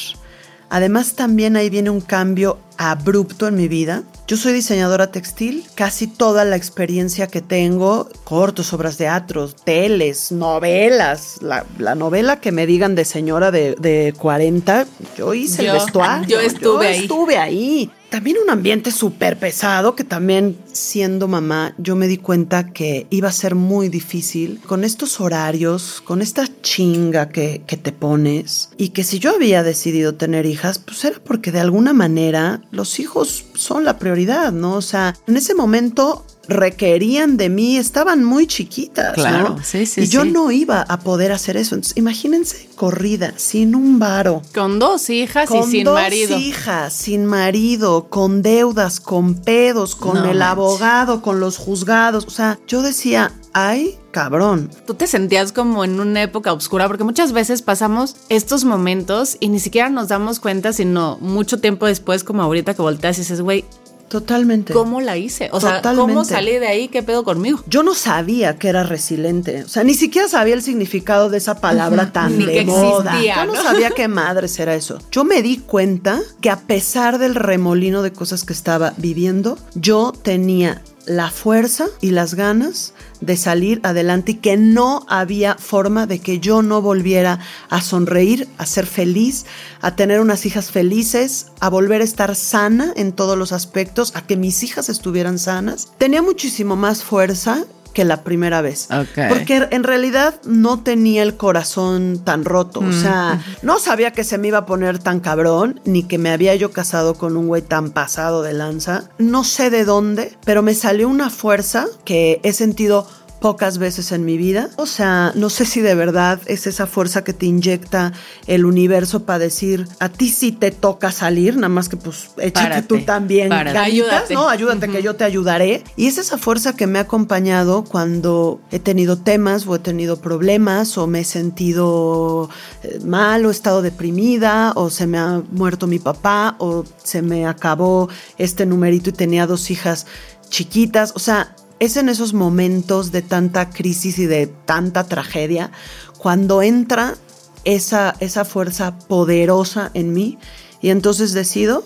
Además, también ahí viene un cambio abrupto en mi vida. Yo soy diseñadora textil, casi toda la experiencia que tengo, cortos, obras de teatro, teles, novelas, la, la novela que me digan de señora de, de 40, yo hice Yo- el vestuario. yo estuve ahí. estuve ahí. También un ambiente súper pesado que también siendo mamá yo me di cuenta que iba a ser muy difícil con estos horarios, con esta chinga que, que te pones y que si yo había decidido tener hijas, pues era porque de alguna manera los hijos son la prioridad, ¿no? O sea, en ese momento requerían de mí, estaban muy chiquitas, Claro, ¿no? sí, sí, Y yo sí. no iba a poder hacer eso. Entonces, imagínense corrida, sin un varo Con dos hijas con y sin dos marido. hijas, sin marido, con deudas, con pedos, con No el manches. abogado, con los juzgados. O sea, yo decía, ay, cabrón. Tú te sentías como en una época oscura porque muchas veces pasamos estos momentos y ni siquiera nos damos cuenta, sino mucho tiempo después, como ahorita que volteas y dices, güey, Totalmente. ¿cómo la hice? O sea, ¿cómo salí de ahí? ¿Qué pedo conmigo? Yo no sabía que era resiliente. O sea, ni siquiera sabía el significado de esa palabra tan Ni de que moda. existía, Yo no, ¿no? sabía qué *laughs* madres era eso. Yo me di cuenta que a pesar del remolino de cosas que estaba viviendo, yo tenía la fuerza y las ganas de salir adelante y que no había forma de que yo no volviera a sonreír, a ser feliz, a tener unas hijas felices, a volver a estar sana en todos los aspectos, a que mis hijas estuvieran sanas. Tenía muchísimo más fuerza que la primera vez. Porque en realidad no tenía el corazón tan roto. O sea, no sabía que se me iba a poner tan cabrón, ni que me había yo casado con un güey tan pasado de lanza. No sé de dónde, pero me salió una fuerza que he sentido pocas veces en mi vida. O sea, no sé si de verdad es esa fuerza que te inyecta el universo para decir, a ti sí te toca salir, nada más que pues échate tú también párate. ganitas, Ayúdate. ¿no? Ayúdate que yo te ayudaré. Y es esa fuerza que me ha acompañado cuando he tenido temas o he tenido problemas o me he sentido eh, mal o he estado deprimida o se me ha muerto mi papá o se me acabó este numerito y tenía dos hijas chiquitas. O sea, es en esos momentos de tanta crisis y de tanta tragedia cuando entra esa, esa fuerza poderosa en mí y entonces decido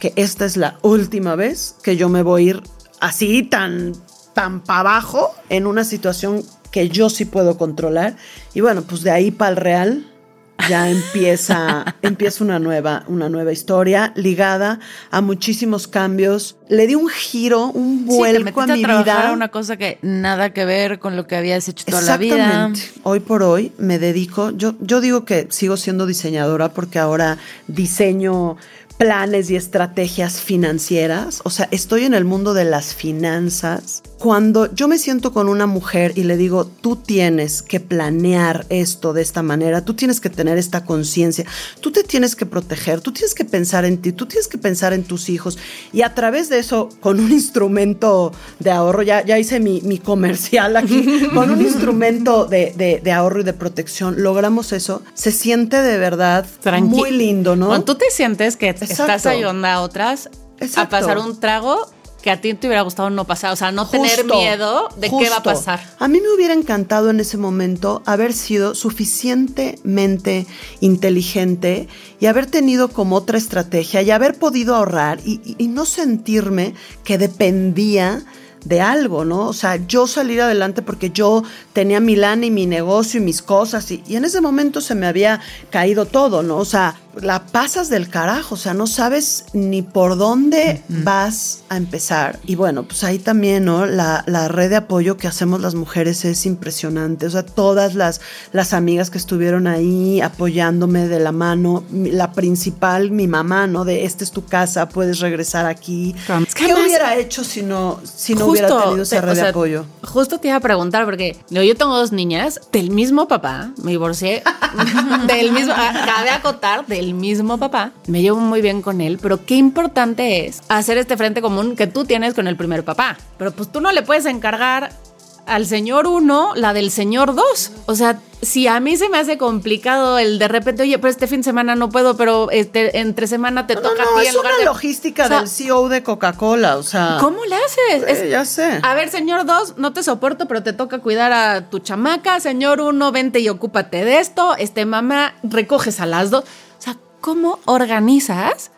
que esta es la última vez que yo me voy a ir así tan tan para abajo en una situación que yo sí puedo controlar. Y bueno pues de ahí para el real ya empieza empieza una nueva una nueva historia ligada a muchísimos cambios le di un giro un Sí, te vuelco a mi vida a una cosa que nada que ver con lo que habías hecho toda la vida. Exactamente. Hoy por hoy me dedico, yo, yo digo que sigo siendo diseñadora porque ahora diseño planes y estrategias financieras. O sea, estoy en el mundo de las finanzas. Cuando yo me siento con una mujer y le digo, tú tienes que planear esto de esta manera, tú tienes que tener esta conciencia, tú te tienes que proteger, tú tienes que pensar en ti, tú tienes que pensar en tus hijos. Y a través de eso, con un instrumento de ahorro, ya, ya hice mi, mi comercial aquí, *laughs* con un instrumento de, de- de ahorro y de protección, logramos eso. Se siente de verdad Tranqui- muy lindo, ¿no? Cuando tú te sientes que estás ayudando a otras a pasar un trago que a ti te hubiera gustado no pasar. O sea, no tener miedo de qué va a pasar. A mí me hubiera encantado en ese momento haber sido suficientemente inteligente y haber tenido como otra estrategia y haber podido ahorrar y, y- y no sentirme que dependía de algo, ¿no? O sea, yo salir adelante porque yo tenía mi lana y mi negocio y mis cosas y, y en ese momento se me había caído todo, ¿no? O sea, la pasas del carajo, o sea, no sabes ni por dónde vas a empezar. Y bueno, pues ahí también, ¿no? La, la red de apoyo que hacemos las mujeres es impresionante. O sea, todas las, las amigas que estuvieron ahí apoyándome de la mano, la principal, mi mamá, ¿no? De esta es tu casa, puedes regresar aquí. Es que ¿Qué hubiera hecho si no, si no hubiera tenido esa te- red o sea, de apoyo? Justo te iba a preguntar, porque yo tengo dos niñas del mismo papá, me divorcié *laughs* del mismo, ah, cabe acotar, del el mismo papá, me llevo muy bien con él, pero qué importante es hacer este frente común que tú tienes con el primer papá. Pero pues tú no le puedes encargar al señor 1 la del señor 2. O sea, si a mí se me hace complicado el de repente, oye, pero este fin de semana no puedo, pero este, entre semana te No, toca no, a ti es en lugar una de- logística O sea, del CEO de Coca-Cola, o sea. ¿Cómo le haces? Eh, Es- ya sé. A ver, señor 2, no te soporto, pero te toca cuidar a tu chamaca. Señor 1, vente y ocúpate de esto. Este mamá, recoges a las dos. ¿Cómo organizas?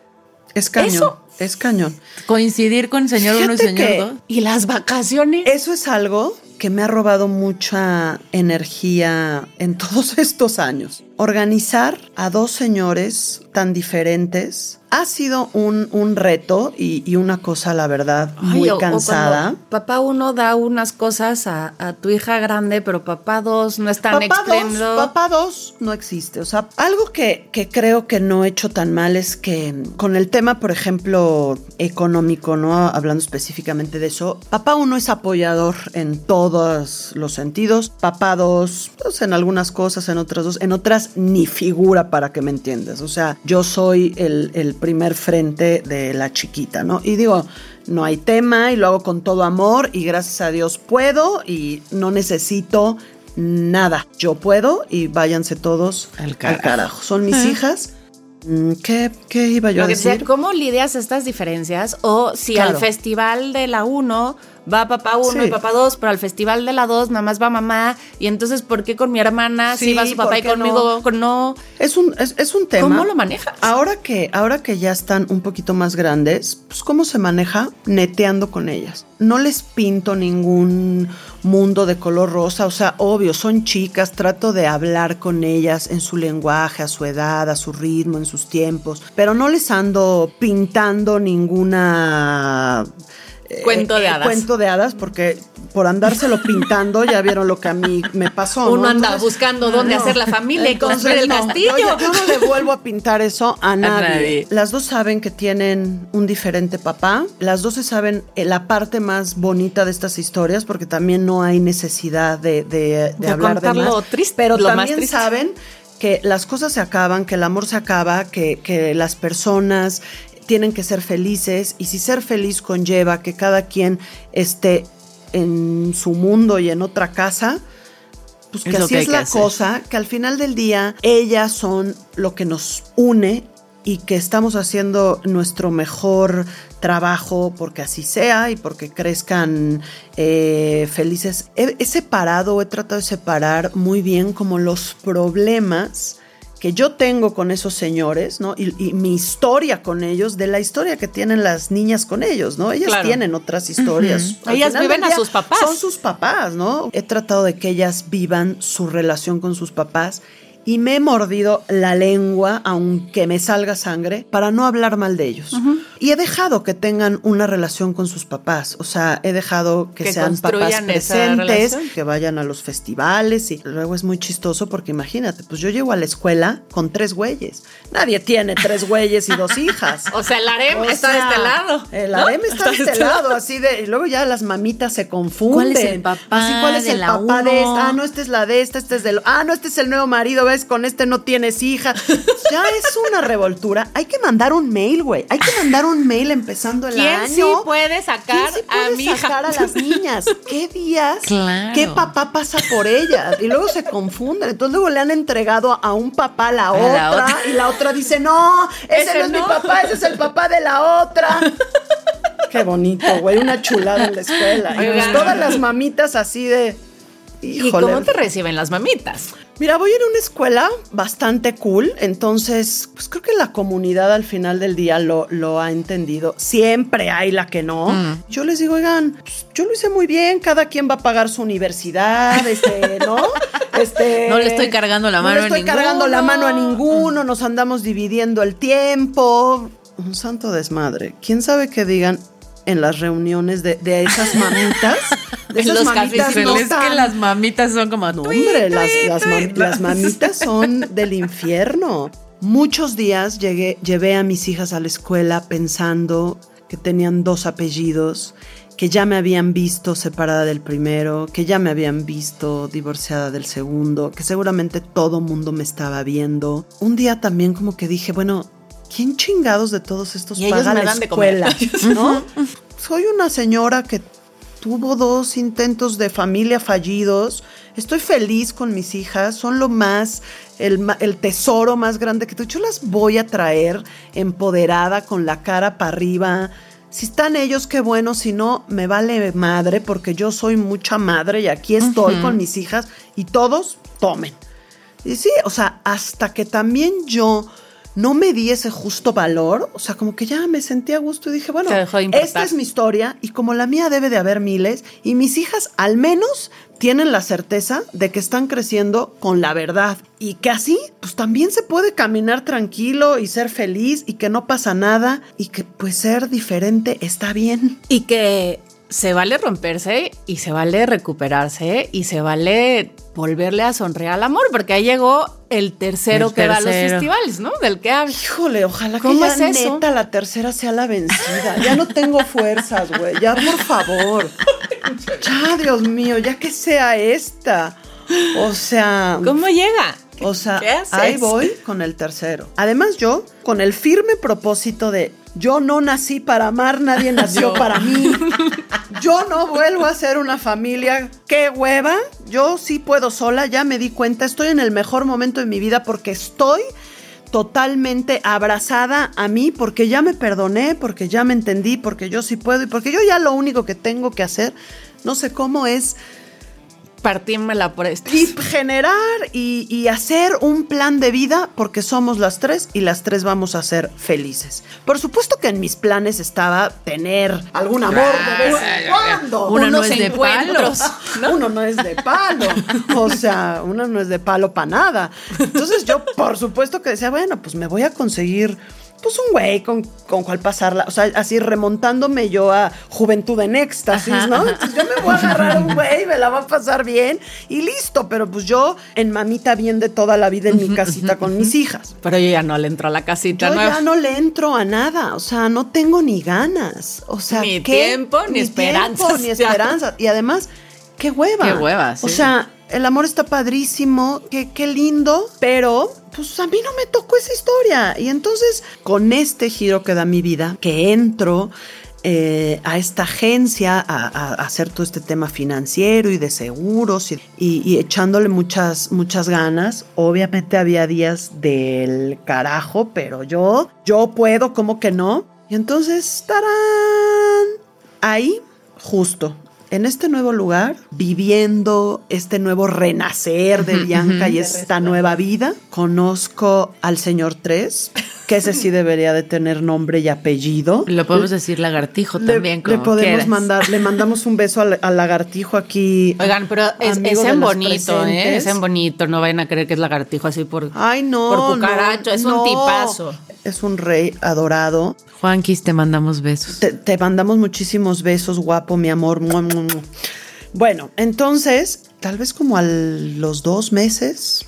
Es cañón, Eso- es cañón. Coincidir con señor uno y señor dos. Y las vacaciones. Eso es algo que me ha robado mucha energía en *laughs* todos estos años. Organizar a dos señores tan diferentes ha sido un, un reto y, y una cosa, la verdad, muy Ay, o- o cuando cansada. papá uno da unas cosas a, a tu hija grande, pero papá dos no es tan Papá dos, papá dos no existe. O sea, algo que, que creo que no he hecho tan mal es que con el tema, por ejemplo, económico, ¿no? Hablando específicamente de eso, papá uno es apoyador en todos los sentidos. Papá dos, pues en algunas cosas, en otras dos, en otras ni figura para que me entiendas. O sea, yo soy el, el primer frente de la chiquita, ¿no? Y digo, no hay tema y lo hago con todo amor y gracias a Dios puedo y no necesito nada. Yo puedo y váyanse todos Al al carajo. carajo. Son mis hijas. Mm, ¿Qué, ¿Qué iba yo Lo a que decir? ¿Cómo lidias estas diferencias? O si Claro. al festival de la 1 va papá 1 Sí. y papá 2, pero al festival de la 2 nada más va mamá. Y entonces, ¿por qué con mi hermana sí, Sí, va su papá ¿por y conmigo no? con no? Es un, es, es un tema. ¿Cómo lo manejas? Ahora que, ahora que ya están un poquito más grandes, pues ¿cómo se maneja? Neteando con ellas. No les pinto ningún mundo de color rosa, o sea, obvio, son chicas, trato de hablar con ellas en su lenguaje, a su edad, a su ritmo, en sus tiempos, pero no les ando pintando ninguna... eh, Cuento de eh, hadas. Cuento de hadas, porque por andárselo pintando ya vieron lo que a mí me pasó. Uno ¿no? anda buscando dónde hacer la familia y construir el no, castillo. Yo, yo no le vuelvo a pintar eso *laughs* a nadie. nadie. Las dos saben que tienen un diferente papá. Las dos se saben eh, la parte más bonita de estas historias porque también no hay necesidad de, de- de De hablar de más. triste, Pero lo más también triste. saben que las cosas se acaban, que el amor se acaba, que, que las personas tienen que ser felices y si ser feliz conlleva que cada quien esté en su mundo y en otra casa, pues que Es así que es la cosa, que al final del día ellas son lo que nos une y que estamos haciendo nuestro mejor trabajo porque así sea y porque crezcan eh, felices. He, he separado, he tratado de separar muy bien como los problemas que yo tengo con esos señores, ¿no? Y, y mi historia con ellos, de la historia que tienen las niñas con ellos, ¿no? Ellas Claro. tienen otras historias. Ellas viven a sus papás. Son sus papás, ¿no? He tratado de que ellas vivan su relación con sus papás y me he mordido la lengua, aunque me salga sangre, para no hablar mal de ellos. Y he dejado que tengan una relación con sus papás. O sea, he dejado que, Que sean papás presentes, que vayan a los festivales y luego es muy chistoso porque imagínate, pues yo llego a la escuela con tres güeyes. Nadie tiene tres güeyes y dos hijas. *laughs* O sea, el harem O está de este lado. El ¿no? harem está *laughs* de este lado, así de. Y luego ya las mamitas se confunden. ¿Cuál es el papá Así, ¿cuál es de el la papá de esta? Ah, no, este es la de esta, este es del. Ah, no, este es el nuevo marido, ¿ves? Con este no tienes hija. Ya es una revoltura. Hay que mandar un mail, güey. Hay que mandar un mail empezando el ¿Quién año. sí puede sacar ¿Quién sí puede a mi hija? sacar a las niñas? ¿Qué días? Claro. ¿Qué papá pasa por ellas? Y luego se confunden. Entonces luego le han entregado a un papá a la, otra, la otra. y la otra dice, no, ese, Ese no es mi papá, ese es el papá de la otra. Qué bonito, güey, una chulada en la escuela. Y pues todas las mamitas así de... ¿Y cómo te reciben las mamitas? Mira, voy en una escuela bastante cool, entonces, pues creo que la comunidad al final del día lo, lo ha entendido. Siempre hay la que no. Mm. Yo les digo, oigan, pues, yo lo hice muy bien, cada quien va a pagar su universidad, este, ¿no? *laughs* Este, No le estoy cargando la mano No le estoy ninguno. cargando la mano a ninguno, nos andamos dividiendo el tiempo. Un santo desmadre. ¿Quién sabe qué digan en las reuniones de, de esas mamitas? *laughs* De esas los mamitas no es que las mamitas son como. no, hombre, las, las, mam- las *laughs* mamitas son del infierno. Muchos días llegué, llevé a mis hijas a la escuela pensando que tenían dos apellidos que ya me habían visto separada del primero, que ya me habían visto divorciada del segundo, que seguramente todo mundo me estaba viendo. Un día también como que dije, bueno, ¿quién chingados de todos estos Y ellos paga me la dan de comer. escuela? *laughs* ¿No? Soy una señora que tuvo dos intentos de familia fallidos. Estoy feliz con mis hijas, son lo más, el tesoro más grande que tú. Yo las voy a traer empoderada, con la cara para arriba. Si están ellos, qué bueno, si no, me vale madre, porque yo soy mucha madre y aquí estoy con mis hijas y todos tomen. Y sí, o sea, hasta que también yo no me di ese justo valor, o sea, como que ya me sentí a gusto y dije, bueno, de esta es mi historia y como la mía debe de haber miles y mis hijas al menos tienen la certeza de que están creciendo con la verdad y que así pues también se puede caminar tranquilo y ser feliz y que no pasa nada y que pues ser diferente está bien. Y que se vale romperse y se vale recuperarse y se vale volverle a sonreír al amor, porque ahí llegó el tercero El que va a los festivales, ¿no? Del que habla. Híjole, ojalá que ¿Cómo ya es eso? neta la tercera sea la vencida. Ya no tengo fuerzas, güey. Ya, por favor. Ya, Dios mío, ya que sea esta. O sea, ¿Cómo llega? O sea, ¿Qué haces? ahí voy con el tercero. Además, yo, con el firme propósito de yo no nací para amar, nadie *laughs* nació para mí. Yo no vuelvo a ser una familia. ¡Qué hueva! Yo sí puedo sola, ya me di cuenta. Estoy en el mejor momento de mi vida porque estoy totalmente abrazada a mí, porque ya me perdoné, porque ya me entendí, porque yo sí puedo y porque yo ya lo único que tengo que hacer, no sé cómo es Partírmela por esto. y generar y, y hacer un plan de vida porque somos las tres y las tres vamos a ser felices. Por supuesto que en mis planes estaba tener algún amor de vez en cuando. Uno no es de encuentros. Uno no es de palo. O sea, uno no es de palo para nada. Entonces yo, por supuesto que decía, bueno, pues me voy a conseguir pues un güey con, con cual pasarla. O sea, así remontándome yo a juventud en éxtasis, Ajá, ¿no? ajá. Entonces yo me voy a agarrar a un güey, me la va a pasar bien y listo. Pero pues yo en mamita bien de toda la vida en mi casita con mis hijas. Pero yo ya no le entro a la casita Yo nueva. ya no le entro a nada, o sea, no tengo ni ganas, o sea, Ni ¿qué? tiempo, ni esperanzas. tiempo, ni *laughs* esperanzas. Y además, qué hueva. Qué hueva, O sí. sea, el amor está padrísimo, qué, qué lindo, pero pues a mí no me tocó esa historia. Y entonces, con este giro que da mi vida, que entro eh, a esta agencia a, hacer todo este tema financiero y de seguros y echándole muchas, muchas ganas. Obviamente había días del carajo, pero yo, yo puedo, ¿cómo que no? Y entonces, ¡tarán! Ahí, justo, en este nuevo lugar, viviendo este nuevo renacer de Bianca y esta nueva vida, conozco al señor 3, que ese sí debería de tener nombre y apellido. Lo podemos decir lagartijo Le, también. le como podemos quieras. mandar, le mandamos un beso al, al lagartijo aquí. Oigan, pero es, es en bonito, ¿eh? Es en bonito. No vayan a creer que es lagartijo así por. Ay, no. Por cucaracho, no, es un no. tipazo. Es un rey adorado. Juanquis, te mandamos besos. Te, te mandamos muchísimos besos, guapo, mi amor. Bueno, entonces, tal vez como a los dos meses,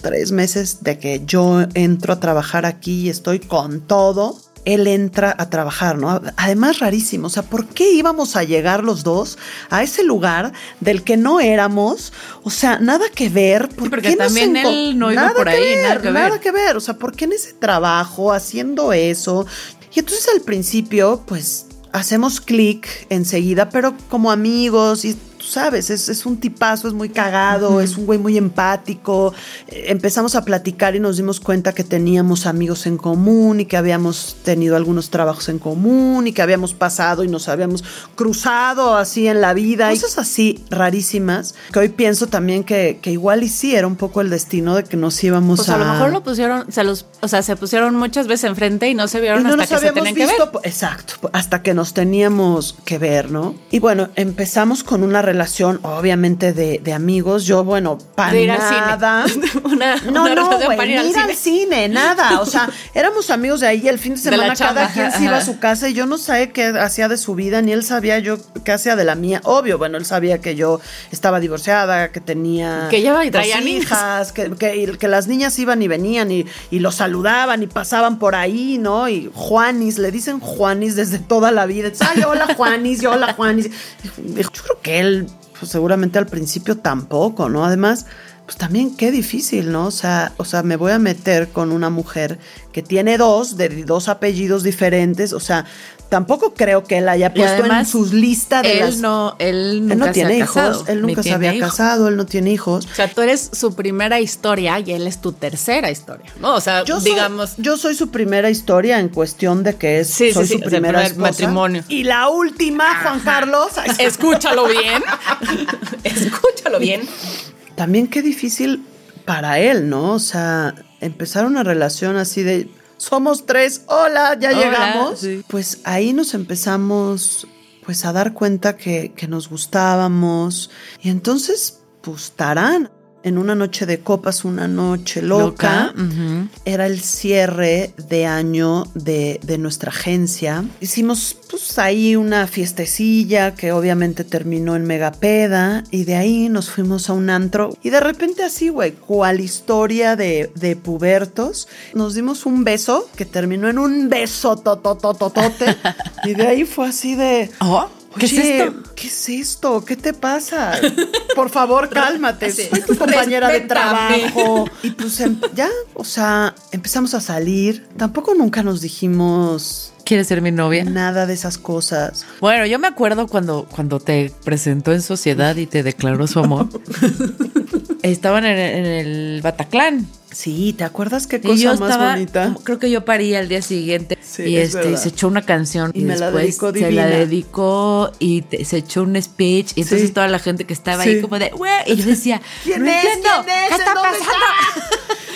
tres meses de que yo entro a trabajar aquí y estoy con todo, él entra a trabajar, ¿no? Además, rarísimo, o sea, ¿por qué íbamos a llegar los dos a ese lugar del que no éramos? O sea, nada que ver. ¿por porque qué también él no iba Nada por ahí, ver, nada que ver. Nada que ver, o sea, ¿por qué en ese trabajo, haciendo eso? Y entonces al principio, pues hacemos clic enseguida, pero como amigos y tú sabes, es, es un tipazo, es muy cagado, es un güey muy empático. Eh, Empezamos a platicar y nos dimos cuenta que teníamos amigos en común y que habíamos tenido algunos trabajos en común y que habíamos pasado y nos habíamos cruzado así en la vida. Cosas así rarísimas que hoy pienso también que, que igual y sí era un poco el destino de que nos íbamos Pues a lo mejor lo pusieron, se los, o sea, se pusieron muchas veces enfrente y no se vieron y no hasta nos que se habíamos tenían que ver. exacto, hasta que nos teníamos que ver, ¿no? Y bueno, empezamos con una relación, obviamente, de, de amigos. Yo, bueno, para nada. *laughs* una, No, una no, güey, ir al ir cine. al cine, nada. O sea, *laughs* éramos amigos de ahí el fin de semana cada chamba. quien se iba a su casa y yo no sabía qué hacía de su vida, ni él sabía yo qué hacía de la mía. Obvio, bueno, él sabía que yo estaba divorciada, que tenía Que ya dos hijas, que, que, que las niñas iban y venían y, y lo saludaban y pasaban por ahí, ¿no? Y Juanis, le dicen Juanis desde toda la vida. Ay, hola Juanis, yo hola Juanis. Yo creo que él, pues seguramente al principio tampoco, ¿no? Además, pues también qué difícil, ¿no? O sea, o sea, me voy a meter con una mujer que tiene dos, de dos apellidos diferentes, o sea, tampoco creo que él haya puesto en sus listas de él las... no, él nunca él no se tiene ha hijos, casado, él nunca se había hijos. casado, él no tiene hijos. O sea, tú eres su primera historia y él es tu tercera historia. No, o sea, Yo soy, digamos. yo soy su primera historia en cuestión de que es Sí, sí, soy sí, su sea, primera primer esposa. matrimonio. Y la última, Juan Carlos. *laughs* Escúchalo bien. *laughs* Escúchalo bien. También qué difícil para él, ¿no? O sea, empezar una relación así de somos tres, hola, ya Hola, llegamos. sí. Pues ahí nos empezamos pues a dar cuenta que, que nos gustábamos. Y entonces, pues tarán. En una noche de copas, una noche loca, era el cierre de año de, de nuestra agencia. Hicimos pues ahí una fiestecilla que obviamente terminó en megapeda y de ahí nos fuimos a un antro. Y de repente así, güey, cual historia de, de pubertos, nos dimos un beso que terminó en un beso tototototote. *laughs* Y de ahí fue así de... Oh, ¿Qué es Oye, esto? ¿Qué es esto? ¿Qué te pasa? Por favor, *laughs* cálmate. Soy tu compañera de trabajo. Y pues em- *laughs* ya, o sea, empezamos a salir. Tampoco nunca nos dijimos ¿Quieres ser mi novia? nada de esas cosas. Bueno, yo me acuerdo cuando, cuando te presentó en sociedad y te declaró su amor. *laughs* Estaban en, en el Bataclan. Sí, ¿te acuerdas qué Y cosa yo más estaba, bonita? creo que yo parí al día siguiente Sí, y es este y se echó una canción Y y, me la dedicó se la divina. dedicó y te- se echó un speech y entonces Sí. toda la gente que estaba Sí. ahí como de güey y yo decía ¿Quién no es? entiendo, ¿Quién es? ¿qué ¿En está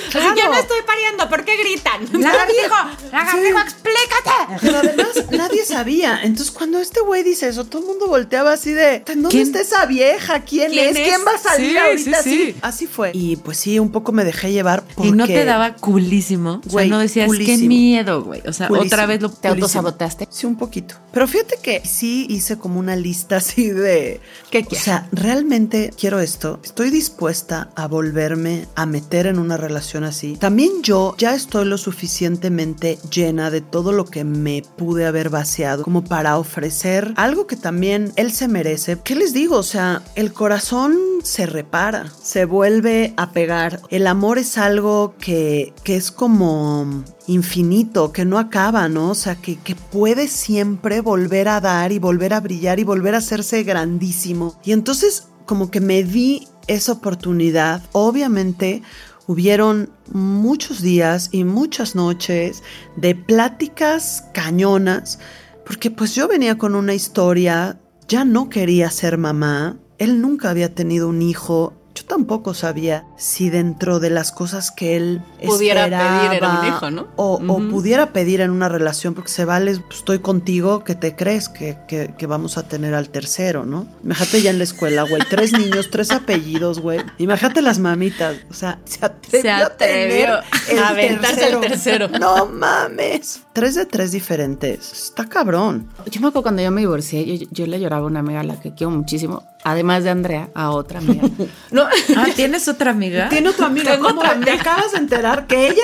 Así, yo no estoy pariendo, ¿por qué gritan? *laughs* Lagartijo, Sí. lagartijo, explícate. Pero además nadie sabía. Entonces cuando este güey dice eso, todo el mundo volteaba así de, ¿en dónde ¿Quién? está esa vieja? ¿Quién, ¿Quién es? es? ¿Quién va a salir Sí, ahorita sí, así? sí. Así fue. Y pues sí, un poco me dejé llevar porque... Y no te daba culísimo. O Güey, sea, no decías qué miedo, güey. O sea, Culísimo. otra vez lo ¿Te autosaboteaste? Sí, un poquito. Pero fíjate que sí hice como una lista así de... ¿Qué O quieres? sea, realmente quiero esto. Estoy dispuesta a volverme a meter en una relación así. También yo ya estoy lo suficientemente llena de todo lo que me pude haber vaciado como para ofrecer algo que también él se merece. ¿Qué les digo? O sea, el corazón se repara, se vuelve a pegar. El amor es algo que, que es como infinito, que no acaba, ¿no? O sea, que, que puede siempre volver a dar y volver a brillar y volver a hacerse grandísimo. Y entonces como que me di esa oportunidad. Obviamente hubieron muchos días y muchas noches de pláticas cañonas, porque pues yo venía con una historia, ya no quería ser mamá, él nunca había tenido un hijo. Yo tampoco sabía si dentro de las cosas que él Pudiera esperaba pedir era un hijo, ¿no? O, pudiera pedir en una relación, porque se vale, pues, estoy contigo, que te crees que, que- que vamos a tener al tercero, ¿no? Imagínate ya en la escuela, güey, tres niños, tres apellidos, güey. Imagínate las mamitas, o sea, se atrevió, Se a tener a aventarse el tercero. No mames. Tres de tres diferentes. Está cabrón. Yo me acuerdo cuando yo me divorcié, yo, yo le lloraba a una amiga a la que quiero muchísimo, además de Andrea, a otra amiga. No, *laughs* Ah, ¿tienes otra amiga? *laughs* Tiene otra amiga. Tengo ¿Cómo otra te acabas de enterar que ella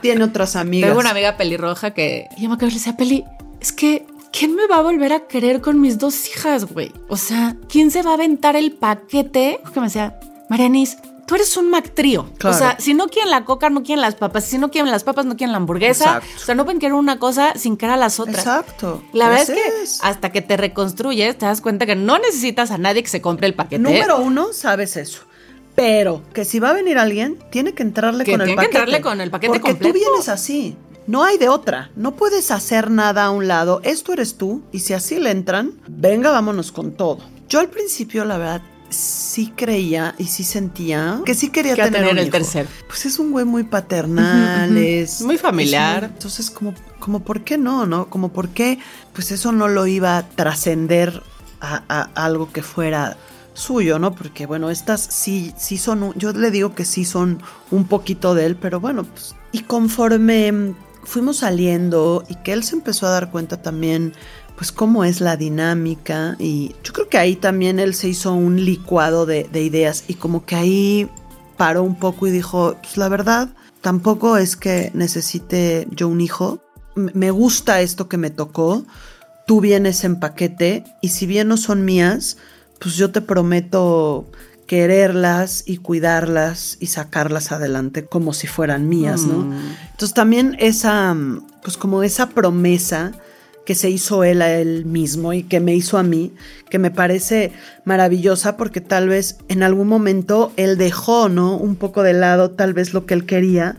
tiene otras amigas? tengo una amiga pelirroja que yo me acuerdo le decía, Peli, es que ¿quién me va a volver a querer con mis dos hijas, güey? O sea, ¿quién se va a aventar el paquete? Que me decía, Marianis, tú eres un mactrío. Claro. O sea, si no quieren la coca, no quieren las papas. Si no quieren las papas, no quieren la hamburguesa. Exacto. O sea, no pueden querer una cosa sin querer a las otras. Exacto. La verdad es que hasta que te reconstruyes, te das cuenta que no necesitas a nadie que se compre el paquete. Número uno, sabes eso. Pero que si va a venir alguien, tiene que entrarle Que con el tiene que paquete. entrarle con el paquete Porque completo. tú vienes así. No hay de otra. No puedes hacer nada a un lado. Esto eres tú. Y si así le entran, venga, vámonos con todo. Yo al principio, la verdad, sí creía y sí sentía que sí quería Que tener, tener un el hijo. tercero. Pues es un güey muy paternal, *laughs* es Muy familiar. es muy- entonces, como, como por qué no, ¿no? Como por qué, pues eso no lo iba a trascender a, a algo que fuera suyo, ¿no? Porque bueno, estas sí, sí son, yo le digo que sí son un poquito de él, pero bueno, pues, y conforme fuimos saliendo y que él se empezó a dar cuenta también, pues cómo es la dinámica y yo creo que ahí también él se hizo un licuado de, de ideas y como que ahí paró un poco y dijo, pues la verdad, tampoco es que necesite yo un hijo, me gusta esto que me tocó, tú vienes en paquete y si bien no son mías, pues yo te prometo quererlas y cuidarlas y sacarlas adelante como si fueran mías, ¿no? Entonces también esa, mm, pues como esa promesa que se hizo él a él mismo y que me hizo a mí, que me parece maravillosa porque tal vez en algún momento él dejó, ¿no? Un poco de lado tal vez lo que él quería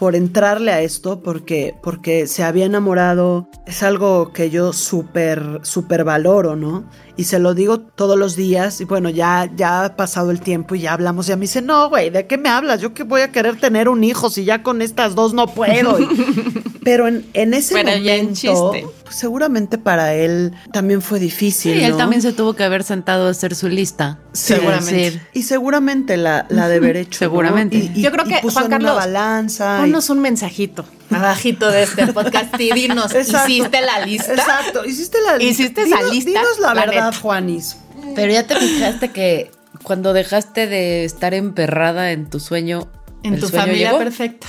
por entrarle a esto porque, porque se había enamorado. Es algo que yo súper, súper valoro, ¿no? Y se lo digo todos los días y bueno, ya, ya ha pasado el tiempo y ya hablamos y a mí dice, no, güey, ¿de qué me hablas? Yo que voy a querer tener un hijo si ya con estas dos no puedo. Y- *laughs* pero en, en ese Pero ya en momento, chiste. pues, seguramente para él también fue difícil. Sí, él también se tuvo que haber sentado a hacer su lista. Sí, Seguramente. Decir, Y seguramente la, la de haber hecho. ¿no? Seguramente. Y- y- Yo creo y que, puso Juan en una Carlos, balanza. y- Ponnos un mensajito abajito de este podcast y dinos, Exacto. ¿hiciste la lista? Exacto, hiciste la lista. ¿Hiciste esa Dinos- lista? Dinos la, La verdad, neta. Juanis. Pero ya te fijaste que cuando dejaste de estar emperrada en tu sueño, En el tu sueño familia llegó. perfecta.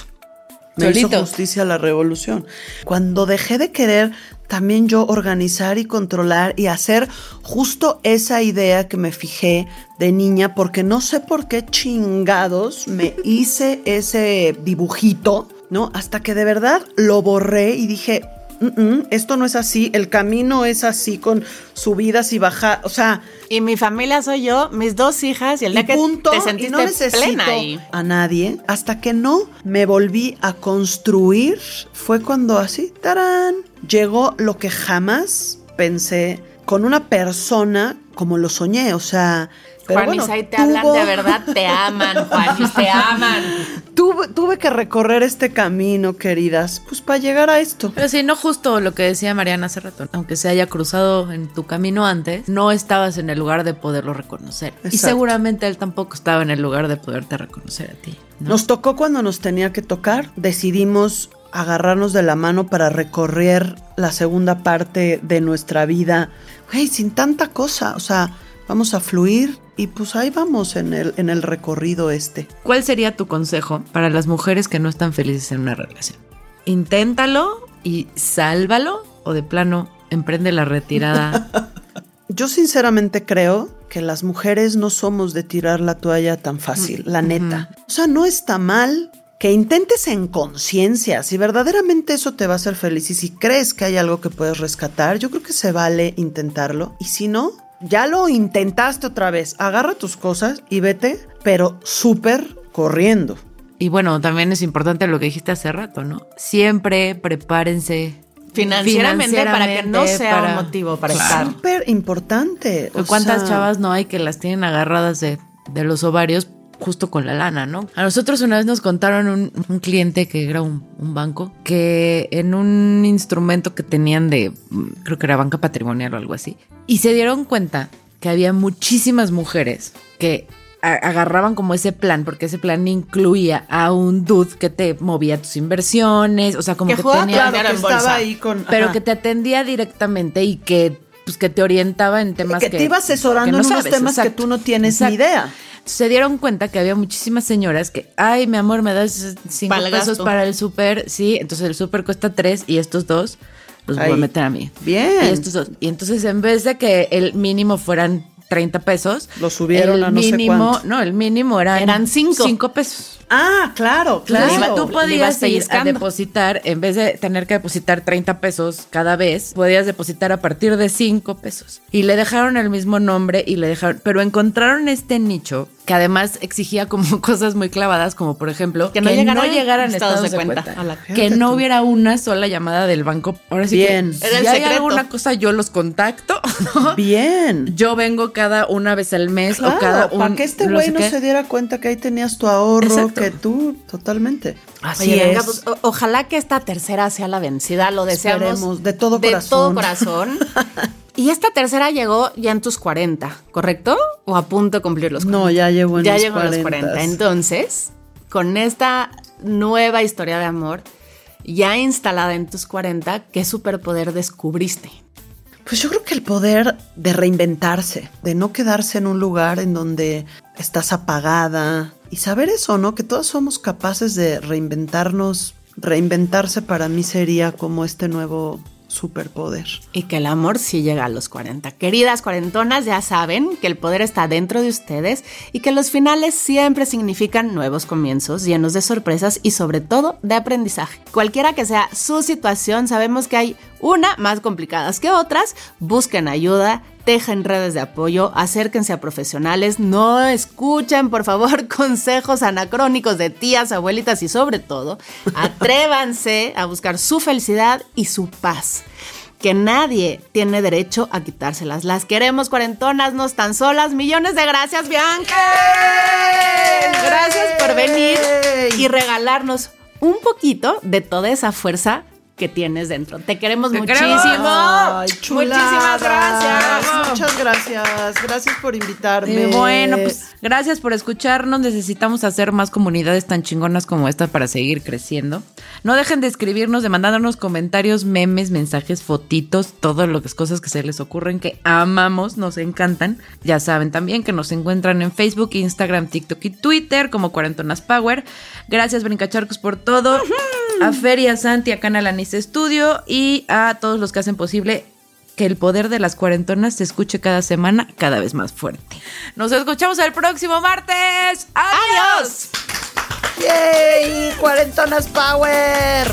Me hizo justicia la revolución. Cuando dejé de querer también yo organizar y controlar y hacer justo esa idea que me fijé de niña, porque no sé por qué chingados me hice ese dibujito, ¿no? Hasta que de verdad lo borré y dije, "Mm, mm, esto no es así, el camino es así con subidas y bajadas, o sea, Y mi familia soy yo, mis dos hijas y el día que punto, te y sentiste no necesito plena ahí. a nadie hasta que no me volví a construir fue cuando así tarán llegó lo que jamás pensé con una persona como lo soñé o sea pero Juanis, bueno, ahí te hablan de verdad, te aman, Juanis, te aman. *laughs* tuve, tuve que recorrer este camino queridas pues para llegar a esto Pero sí, no justo lo que decía Mariana hace rato. Aunque se haya cruzado en tu camino antes, no estabas en el lugar de poderlo reconocer. Y seguramente él tampoco estaba en el lugar de poderte reconocer a ti. ¿no? Nos tocó cuando nos tenía que tocar. Decidimos agarrarnos de la mano para recorrer la segunda parte de nuestra vida. Güey, sin tanta cosa. O sea, vamos a fluir y pues ahí vamos en el, en el recorrido este. ¿Cuál sería tu consejo para las mujeres que no están felices en una relación? Inténtalo y sálvalo o de plano emprende la retirada. *laughs* Yo sinceramente creo que las mujeres no somos de tirar la toalla tan fácil, la neta. O sea, no está mal que intentes en conciencia, si verdaderamente eso te va a hacer feliz y si crees que hay algo que puedes rescatar, yo creo que se vale intentarlo. Y si no, ya lo intentaste otra vez, agarra tus cosas y vete, pero súper corriendo. y bueno, también es importante lo que dijiste hace rato, ¿no? Siempre prepárense. Financieramente, para que no sea para- un motivo para Claro. estar. Súper importante. ¿Cuántas sea, chavas no hay que las tienen agarradas de, de los ovarios justo con la lana, no? A nosotros una vez nos contaron un, un cliente que era un, un banco que en un instrumento que tenían de, mm, creo que era banca patrimonial o algo así, y se dieron cuenta que había muchísimas mujeres que agarraban como ese plan, porque ese plan incluía a un dude que te movía tus inversiones, o sea, como Que tenía... claro, que estaba ahí con... Pero ajá. que te atendía directamente y que, pues, que te orientaba en temas que que... te iba asesorando no en unos sabes, temas que tú no tienes exacto. ni idea. Se dieron cuenta que había muchísimas señoras que, ay, mi amor, me das cinco Para pesos gasto. para el súper, sí, entonces el súper cuesta tres y estos dos los voy a meter a mí. Bien. Y estos dos. Y entonces en vez de que el mínimo fueran 30 pesos, Lo subieron el a no sé mínimo, cuánto. no, el mínimo eran, Eran cinco. cinco pesos. Ah, claro, Claro, claro. tú le ibas podías ir a depositar, en vez de tener que depositar 30 pesos cada vez, podías depositar a partir de 5 pesos. Y le dejaron el mismo nombre y le dejaron, pero encontraron este nicho que además exigía como *laughs* cosas muy clavadas, como por ejemplo, Que no llegaran llegaran estados estados de de cuenta cuenta, a la- que no tú. hubiera una sola llamada del banco. Ahora sí Bien. que Era el si hay alguna cosa yo los contacto, *laughs* ¿no? Bien. Yo vengo cada una vez al mes Claro, o cada un para que este no güey sé no se diera cuenta que ahí tenías tu ahorro, Exacto. Que tú, totalmente. Así Oye, es. venga, pues, o- ojalá que esta tercera sea la vencida, lo deseamos. Esperemos, de todo De corazón. todo corazón. *laughs* Y esta tercera llegó ya en tus 40, ¿correcto? ¿O a punto de cumplir los 40? No, ya llegó en ya los llegó en los 40. Entonces, con esta nueva historia de amor ya instalada en tus 40, ¿qué superpoder descubriste? Pues yo creo que el poder de reinventarse, de no quedarse en un lugar en donde estás apagada y saber eso, ¿no? Que todos somos capaces de reinventarnos. Reinventarse para mí sería como este nuevo superpoder. Y que el amor sí llega a los 40. Queridas cuarentonas, ya saben que el poder está dentro de ustedes y que los finales siempre significan nuevos comienzos llenos de sorpresas y sobre todo de aprendizaje. Cualquiera que sea su situación, sabemos que hay una más complicadas que otras. Busquen ayuda, tejen redes de apoyo, acérquense a profesionales, no escuchen por favor *laughs* consejos anacrónicos de tías, abuelitas y sobre todo, atrévanse a buscar su felicidad y su paz. Que nadie tiene derecho a quitárselas. Las queremos cuarentonas, no están solas. Millones de gracias, Bianca. Gracias por venir y regalarnos un poquito de toda esa fuerza que tienes dentro. Te queremos Te muchísimo. Ay, Muchísimas gracias. Muchas gracias. Gracias por invitarme. Y bueno, pues gracias por escucharnos. Necesitamos hacer más comunidades tan chingonas como esta para seguir creciendo. No dejen de escribirnos, de mandarnos comentarios, memes, mensajes, fotitos, todas las cosas que se les ocurren que amamos, nos encantan. Ya saben también que nos encuentran en Facebook, Instagram, TikTok y Twitter como Cuarentonas Power. Gracias, Brincacharcos, por todo. A Feria Santi, a Canal Anis Studio y a todos los que hacen posible que el poder de las cuarentonas se escuche cada semana cada vez más fuerte. Nos escuchamos el próximo martes. ¡Adiós! ¡Adiós! ¡Yay! ¡Cuarentonas Power!